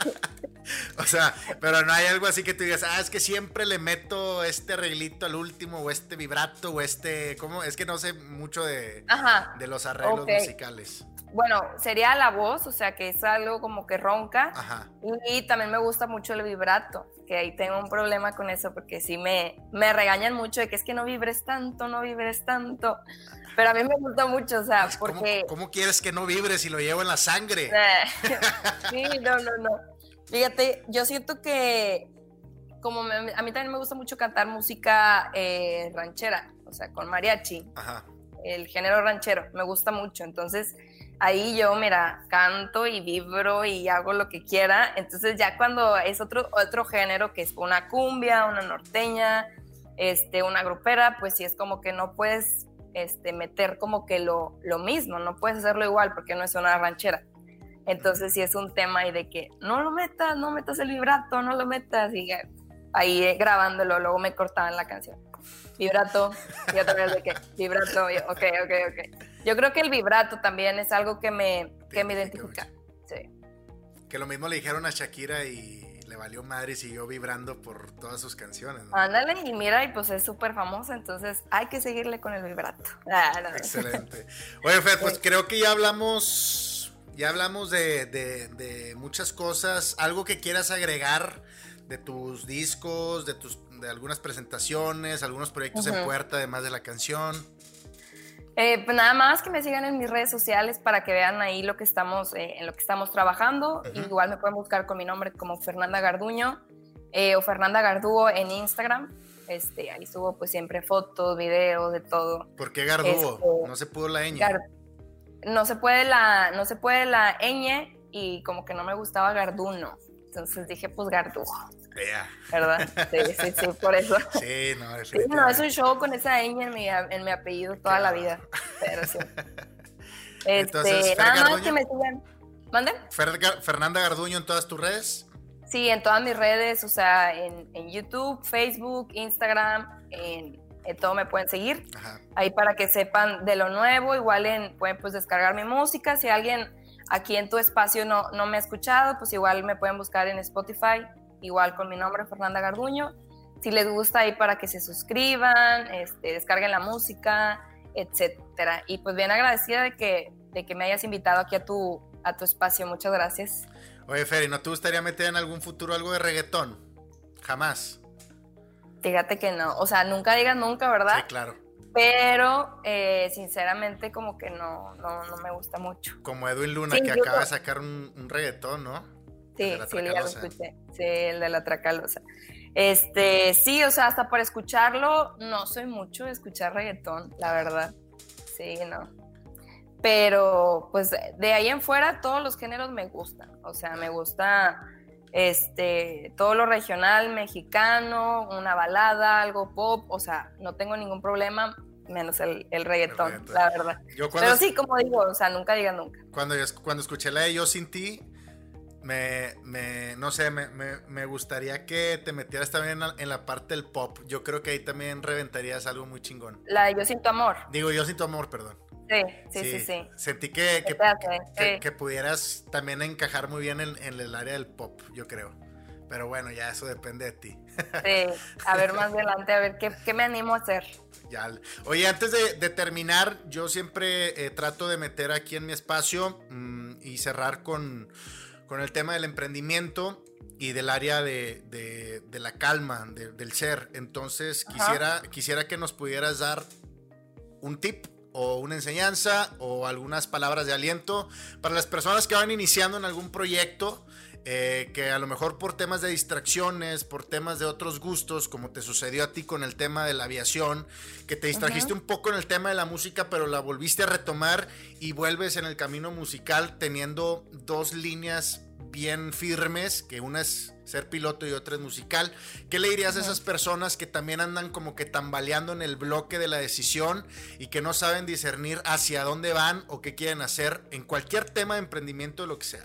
O sea, pero no hay algo así que tú digas, ah, es que siempre le meto este arreglito al último, o este vibrato, o este, ¿cómo? Es que no sé mucho de, de los arreglos musicales. Bueno, sería la voz, o sea, que es algo como que ronca. Ajá. Y, también me gusta mucho el vibrato, que ahí tengo un problema con eso, porque sí me, me regañan mucho de que es que no vibres tanto, no vibres tanto. Pero a mí me gusta mucho, o sea, porque... ¿Cómo, quieres que no vibre si lo llevo en la sangre? sí, no, no, no. Fíjate, yo siento que como a mí también me gusta mucho cantar música eh, ranchera, o sea, con mariachi, Ajá. el género ranchero, me gusta mucho. Entonces, ahí yo, mira, canto y vibro y hago lo que quiera. Entonces, ya cuando es otro, otro género, que es una cumbia, una norteña, este, una grupera, pues sí es como que no puedes este, meter como que lo, lo mismo, no puedes hacerlo igual porque no es una ranchera. Entonces sí es un tema y de que no lo metas, no metas el vibrato, no lo metas y ahí grabándolo, luego me cortaban la canción. Vibrato, y otra vez de que vibrato, ok, ok, ok. Yo creo que el vibrato también es algo que me, que me identifica. Sí. Que lo mismo le dijeron a Shakira y le valió madre y siguió vibrando por todas sus canciones. Ándale, y mira, y pues es súper famosa, entonces hay que seguirle con el vibrato. Ah, Excelente. Oye, Fed, pues creo que ya hablamos, ya hablamos de, de, muchas cosas. Algo que quieras agregar de tus discos, de tus de algunas presentaciones, algunos proyectos en puerta, además de la canción. Eh, pues nada más que me sigan en mis redes sociales para que vean ahí lo que estamos, eh, en lo que estamos trabajando. Igual me pueden buscar con mi nombre como Fernanda Garduño eh, o Fernanda Gardúo en Instagram. Este, ahí subo pues siempre fotos, videos, de todo. ¿Por qué Gardúo? Este, no se pudo la ñ. No se puede la, no se puede la ñ y como que no me gustaba Garduno. Entonces dije pues Gardúo. ¿Verdad? Sí, sí, sí, por eso. Sí, no, no, es un show con esa ñ en mi, en mi apellido toda la vida. Pero sí. Este, nada más que me sigan. ¿Mande? Fernanda Garduño en todas tus redes. Sí, en todas mis redes, o sea, en, en YouTube, Facebook, Instagram, en, todo me pueden seguir. Ahí para que sepan de lo nuevo, igual en, pueden pues descargar mi música. Si alguien aquí en tu espacio no, no me ha escuchado, pues igual me pueden buscar en Spotify igual con mi nombre, Fernanda Garduño. Si les gusta ahí para que se suscriban, este, descarguen la música, etcétera. Y pues bien agradecida de que, de que me hayas invitado aquí a tu, a tu espacio. Muchas gracias. Oye, Ferry, ¿no te gustaría meter en algún futuro algo de reggaetón? Jamás. Fíjate que no. O sea, nunca digas nunca, ¿verdad? Sí, claro. Pero eh, sinceramente como que no, no, no, me gusta mucho. Como Edwin Luna, que acaba de sacar un, un reggaetón, ¿no? Sí, sí, ya lo escuché. Sí, el de la Tracalosa. Este, sí, o sea, hasta por escucharlo, no soy mucho de escuchar reggaetón, la verdad. Sí, no. Pero, pues, de ahí en fuera, todos los géneros me gustan. O sea, me gusta este, todo lo regional, mexicano, una balada, algo pop. O sea, no tengo ningún problema menos el, reggaetón, la verdad. Pero sí, como digo, o sea, nunca diga nunca. Cuando, cuando escuché la de Yo Sin Ti, me, me, no sé, me, me, gustaría que te metieras también en la parte del pop. Yo creo que ahí también reventarías algo muy chingón. La de Yo Siento Amor. Digo, Yo Siento Amor, perdón. Sí, sí, sí, sí. Sentí que, que, pudieras también encajar muy bien en, el área del pop, yo creo. Pero bueno, ya eso depende de ti. Sí, a ver más adelante, a ver qué, me animo a hacer. Ya. Oye, antes de, terminar, yo siempre eh, trato de meter aquí en mi espacio mm, y cerrar con con el tema del emprendimiento y del área de, la calma, del ser. Entonces, quisiera, quisiera que nos pudieras dar un tip o una enseñanza o algunas palabras de aliento para las personas que van iniciando en algún proyecto. Eh, que a lo mejor por temas de distracciones, por temas de otros gustos, como te sucedió a ti con el tema de la aviación, que te distrajiste un poco en el tema de la música, pero la volviste a retomar y vuelves en el camino musical teniendo dos líneas bien firmes, que una es ser piloto y otra es musical. ¿Qué le dirías a esas personas que también andan como que tambaleando en el bloque de la decisión y que no saben discernir hacia dónde van o qué quieren hacer en cualquier tema de emprendimiento, lo que sea?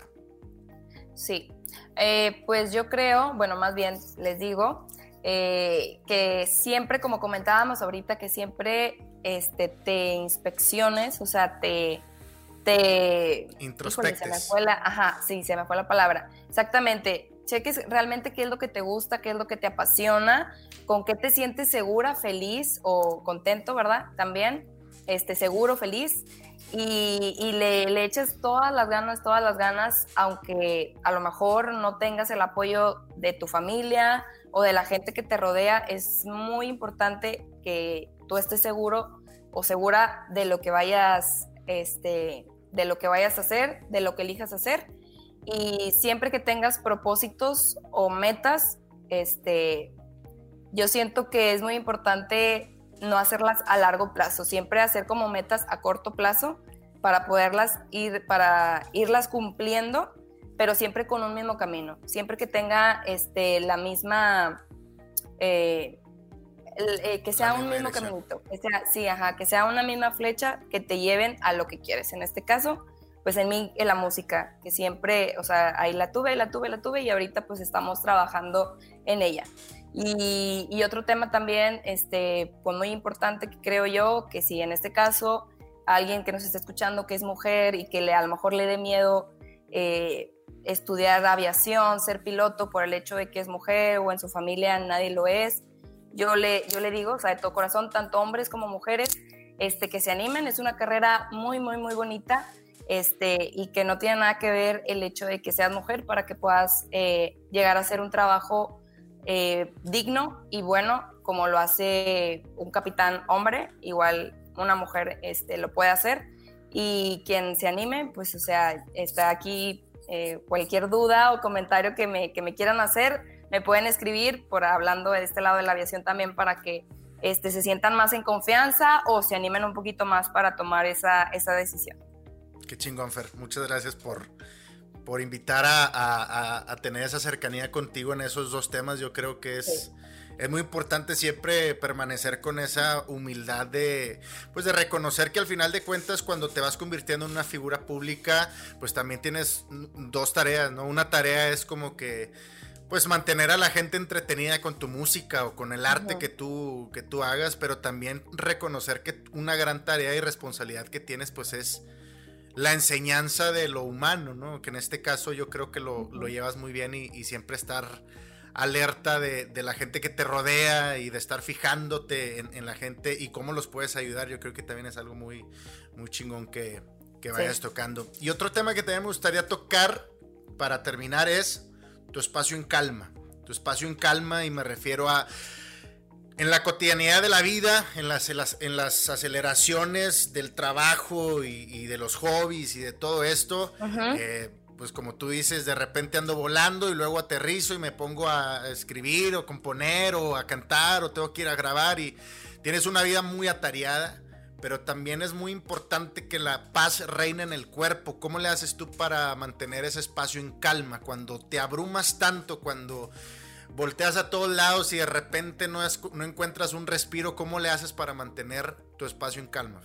Sí, eh, pues yo creo, bueno, más bien les digo eh, que siempre, como comentábamos ahorita, que siempre este, te inspecciones, o sea, te... te Introspectes. ajá, sí, se me fue la palabra. Exactamente. Cheques realmente qué es lo que te gusta, qué es lo que te apasiona, con qué te sientes segura, feliz o contento, ¿verdad? También, este, seguro, feliz. Y, y le, le eches todas las ganas, todas las ganas, aunque a lo mejor no tengas el apoyo de tu familia o de la gente que te rodea, es muy importante que tú estés seguro o segura de lo que vayas, este, de lo que vayas a hacer, de lo que elijas hacer. Y siempre que tengas propósitos o metas, este, yo siento que es muy importante no hacerlas a largo plazo, siempre hacer como metas a corto plazo para poderlas ir, para irlas cumpliendo pero siempre con un mismo camino, siempre que tenga este, la misma, eh, eh, que sea un mismo caminito, que sea, sí, ajá, que sea una misma flecha que te lleven a lo que quieres. En este caso, pues en mí, en la música, que siempre, o sea, ahí la tuve, la tuve, la tuve y ahorita pues estamos trabajando en ella. Y, y otro tema también, este, pues muy importante que creo yo, que si en este caso alguien que nos está escuchando que es mujer y que le, a lo mejor le dé miedo eh, estudiar aviación, ser piloto por el hecho de que es mujer o en su familia nadie lo es. Yo le, yo le digo, o sea, de todo corazón, tanto hombres como mujeres, este, que se animen, es una carrera muy, muy, muy bonita este, y que no tiene nada que ver el hecho de que seas mujer para que puedas eh, llegar a hacer un trabajo eh, digno y bueno, como lo hace un capitán hombre, igual una mujer este, lo puede hacer. Y quien se anime, pues, o sea, está aquí eh, cualquier duda o comentario que me, que me quieran hacer, me pueden escribir por hablando de este lado de la aviación también para que este, se sientan más en confianza o se animen un poquito más para tomar esa, esa decisión. Qué chingón, Fer. Muchas gracias por, por invitar a, a, a, tener esa cercanía contigo en esos dos temas. Yo creo que es es muy importante siempre permanecer con esa humildad de, pues de reconocer que al final de cuentas cuando te vas convirtiendo en una figura pública, pues también tienes dos tareas, ¿no? Una tarea es como que pues mantener a la gente entretenida con tu música o con el arte que tú que tú hagas, pero también reconocer que una gran tarea y responsabilidad que tienes pues es la enseñanza de lo humano, ¿no? Que en este caso yo creo que lo, llevas muy bien y, y siempre estar alerta de, la gente que te rodea y de estar fijándote en, la gente y cómo los puedes ayudar. Yo creo que también es algo muy, muy chingón que, vayas tocando. Y otro tema que también me gustaría tocar para terminar es tu espacio en calma. Tu espacio en calma y me refiero a en la cotidianidad de la vida, en las, en las, aceleraciones del trabajo y, de los hobbies y de todo esto, pues como tú dices, de repente ando volando y luego aterrizo y me pongo a escribir o componer o a cantar o tengo que ir a grabar y tienes una vida muy atareada, pero también es muy importante que la paz reine en el cuerpo. ¿Cómo le haces tú para mantener ese espacio en calma cuando te abrumas tanto, cuando volteas a todos lados y de repente no, no encuentras un respiro? ¿Cómo le haces para mantener tu espacio en calma?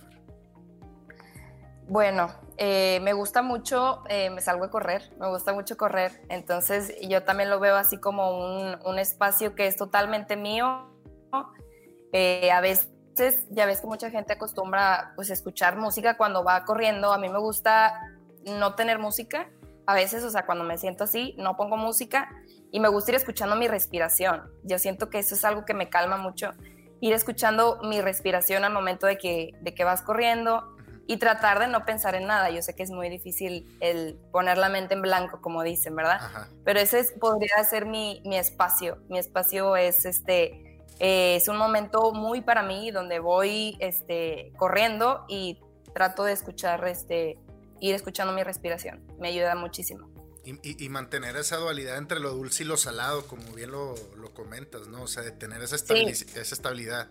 Bueno, eh, me gusta mucho, eh, me salgo a correr, me gusta mucho correr, entonces yo también lo veo así como un, espacio que es totalmente mío. Eh, a veces ya ves que mucha gente acostumbra pues escuchar música cuando va corriendo, a mí me gusta no tener música, a veces, o sea, cuando me siento así, no pongo música y me gusta ir escuchando mi respiración. Yo siento que eso es algo que me calma mucho, ir escuchando mi respiración al momento de que, de que vas corriendo y tratar de no pensar en nada. Yo sé que es muy difícil el poner la mente en blanco, como dicen, ¿verdad? Pero ese podría ser mi, mi, espacio. Mi espacio es este, eh, es un momento muy para mí donde voy este, corriendo y trato de escuchar, este, ir escuchando mi respiración. Me ayuda muchísimo. Y, mantener esa dualidad entre lo dulce y lo salado, como bien lo, lo comentas, ¿no? O sea, de tener esa, esa estabilidad.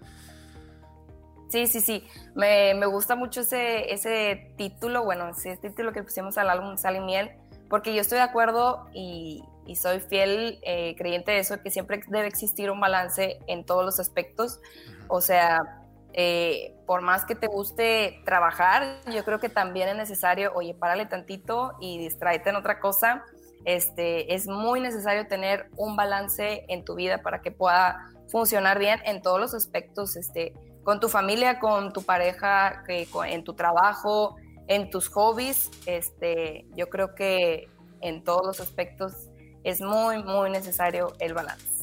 Sí, sí, sí. Me, me, gusta mucho ese, ese título, bueno, ese título que pusimos al álbum Sal y Miel, porque yo estoy de acuerdo y, y soy fiel eh, creyente de eso, que siempre debe existir un balance en todos los aspectos. O sea, eh, por más que te guste trabajar, yo creo que también es necesario, oye, párale tantito y distráete en otra cosa. este, es muy necesario tener un balance en tu vida para que pueda funcionar bien en todos los aspectos, este, con tu familia, con tu pareja, en tu trabajo, en tus hobbies. Este, yo creo que en todos los aspectos es muy, muy necesario el balance.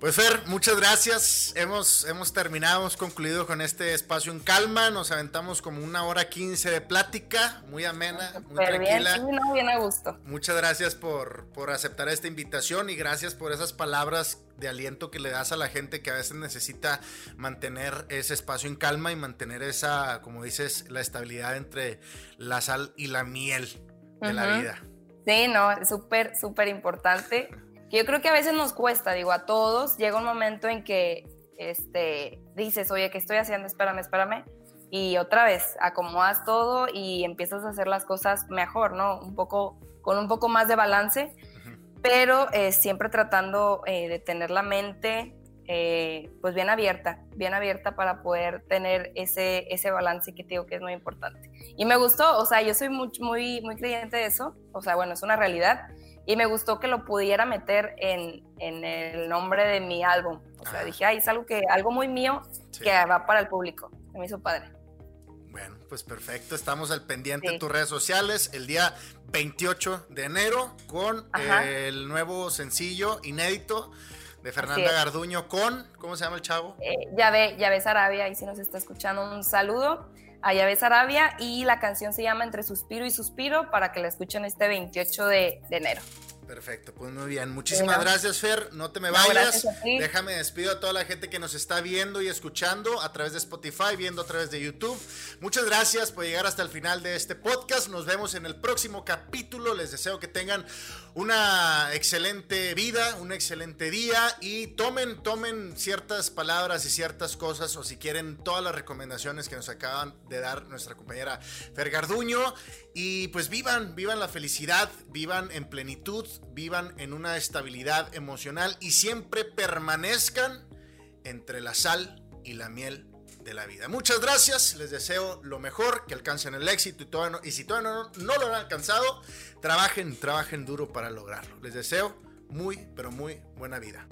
Pues Fer, muchas gracias. Hemos, hemos terminado, hemos concluido con este espacio en calma. Nos aventamos como una hora quince de plática, muy amena, muy tranquila. Bien, bien a gusto. Muchas gracias por, por aceptar esta invitación y gracias por esas palabras de aliento que le das a la gente que a veces necesita mantener ese espacio en calma y mantener esa, como dices, la estabilidad entre la sal y la miel de la vida. Sí, no, súper, súper importante yo creo que a veces nos cuesta, digo, a todos, llega un momento en que este, dices, oye, ¿qué estoy haciendo? Espérame, espérame. Y otra vez, acomodas todo y empiezas a hacer las cosas mejor, ¿no? Un poco, con un poco más de balance, pero eh, siempre tratando eh, de tener la mente eh, pues bien abierta, bien abierta para poder tener ese, ese balance que te digo que es muy importante. Y me gustó, o sea, yo soy muy, muy, muy creyente de eso, o sea, bueno, es una realidad y me gustó que lo pudiera meter en, en el nombre de mi álbum. O sea, dije, ay, es algo, que, algo muy mío que va para el público. Me hizo padre. Bueno, pues perfecto. Estamos al pendiente en tus redes sociales el día 28 de enero con el nuevo sencillo inédito de Fernanda Garduño con, ¿cómo se llama el chavo? Eh, Llave, Llave Arabia, y si nos está escuchando, un saludo a Llaves Arabia y la canción se llama Entre Suspiro y Suspiro para que la escuchen este 28 de enero. Perfecto, pues muy bien. Muchísimas gracias, Fer. No te me vayas. Déjame despido a toda la gente que nos está viendo y escuchando a través de Spotify, viendo a través de YouTube. Muchas gracias por llegar hasta el final de este podcast. Nos vemos en el próximo capítulo. Les deseo que tengan una excelente vida, un excelente día y tomen, tomen ciertas palabras y ciertas cosas o si quieren todas las recomendaciones que nos acaban de dar nuestra compañera Fer Garduño y pues vivan, vivan la felicidad, vivan en plenitud, vivan en una estabilidad emocional y siempre permanezcan entre la sal y la miel de la vida. Muchas gracias, les deseo lo mejor, que alcancen el éxito y, y si todavía no lo han alcanzado, trabajen, trabajen duro para lograrlo. Les deseo muy, pero muy buena vida.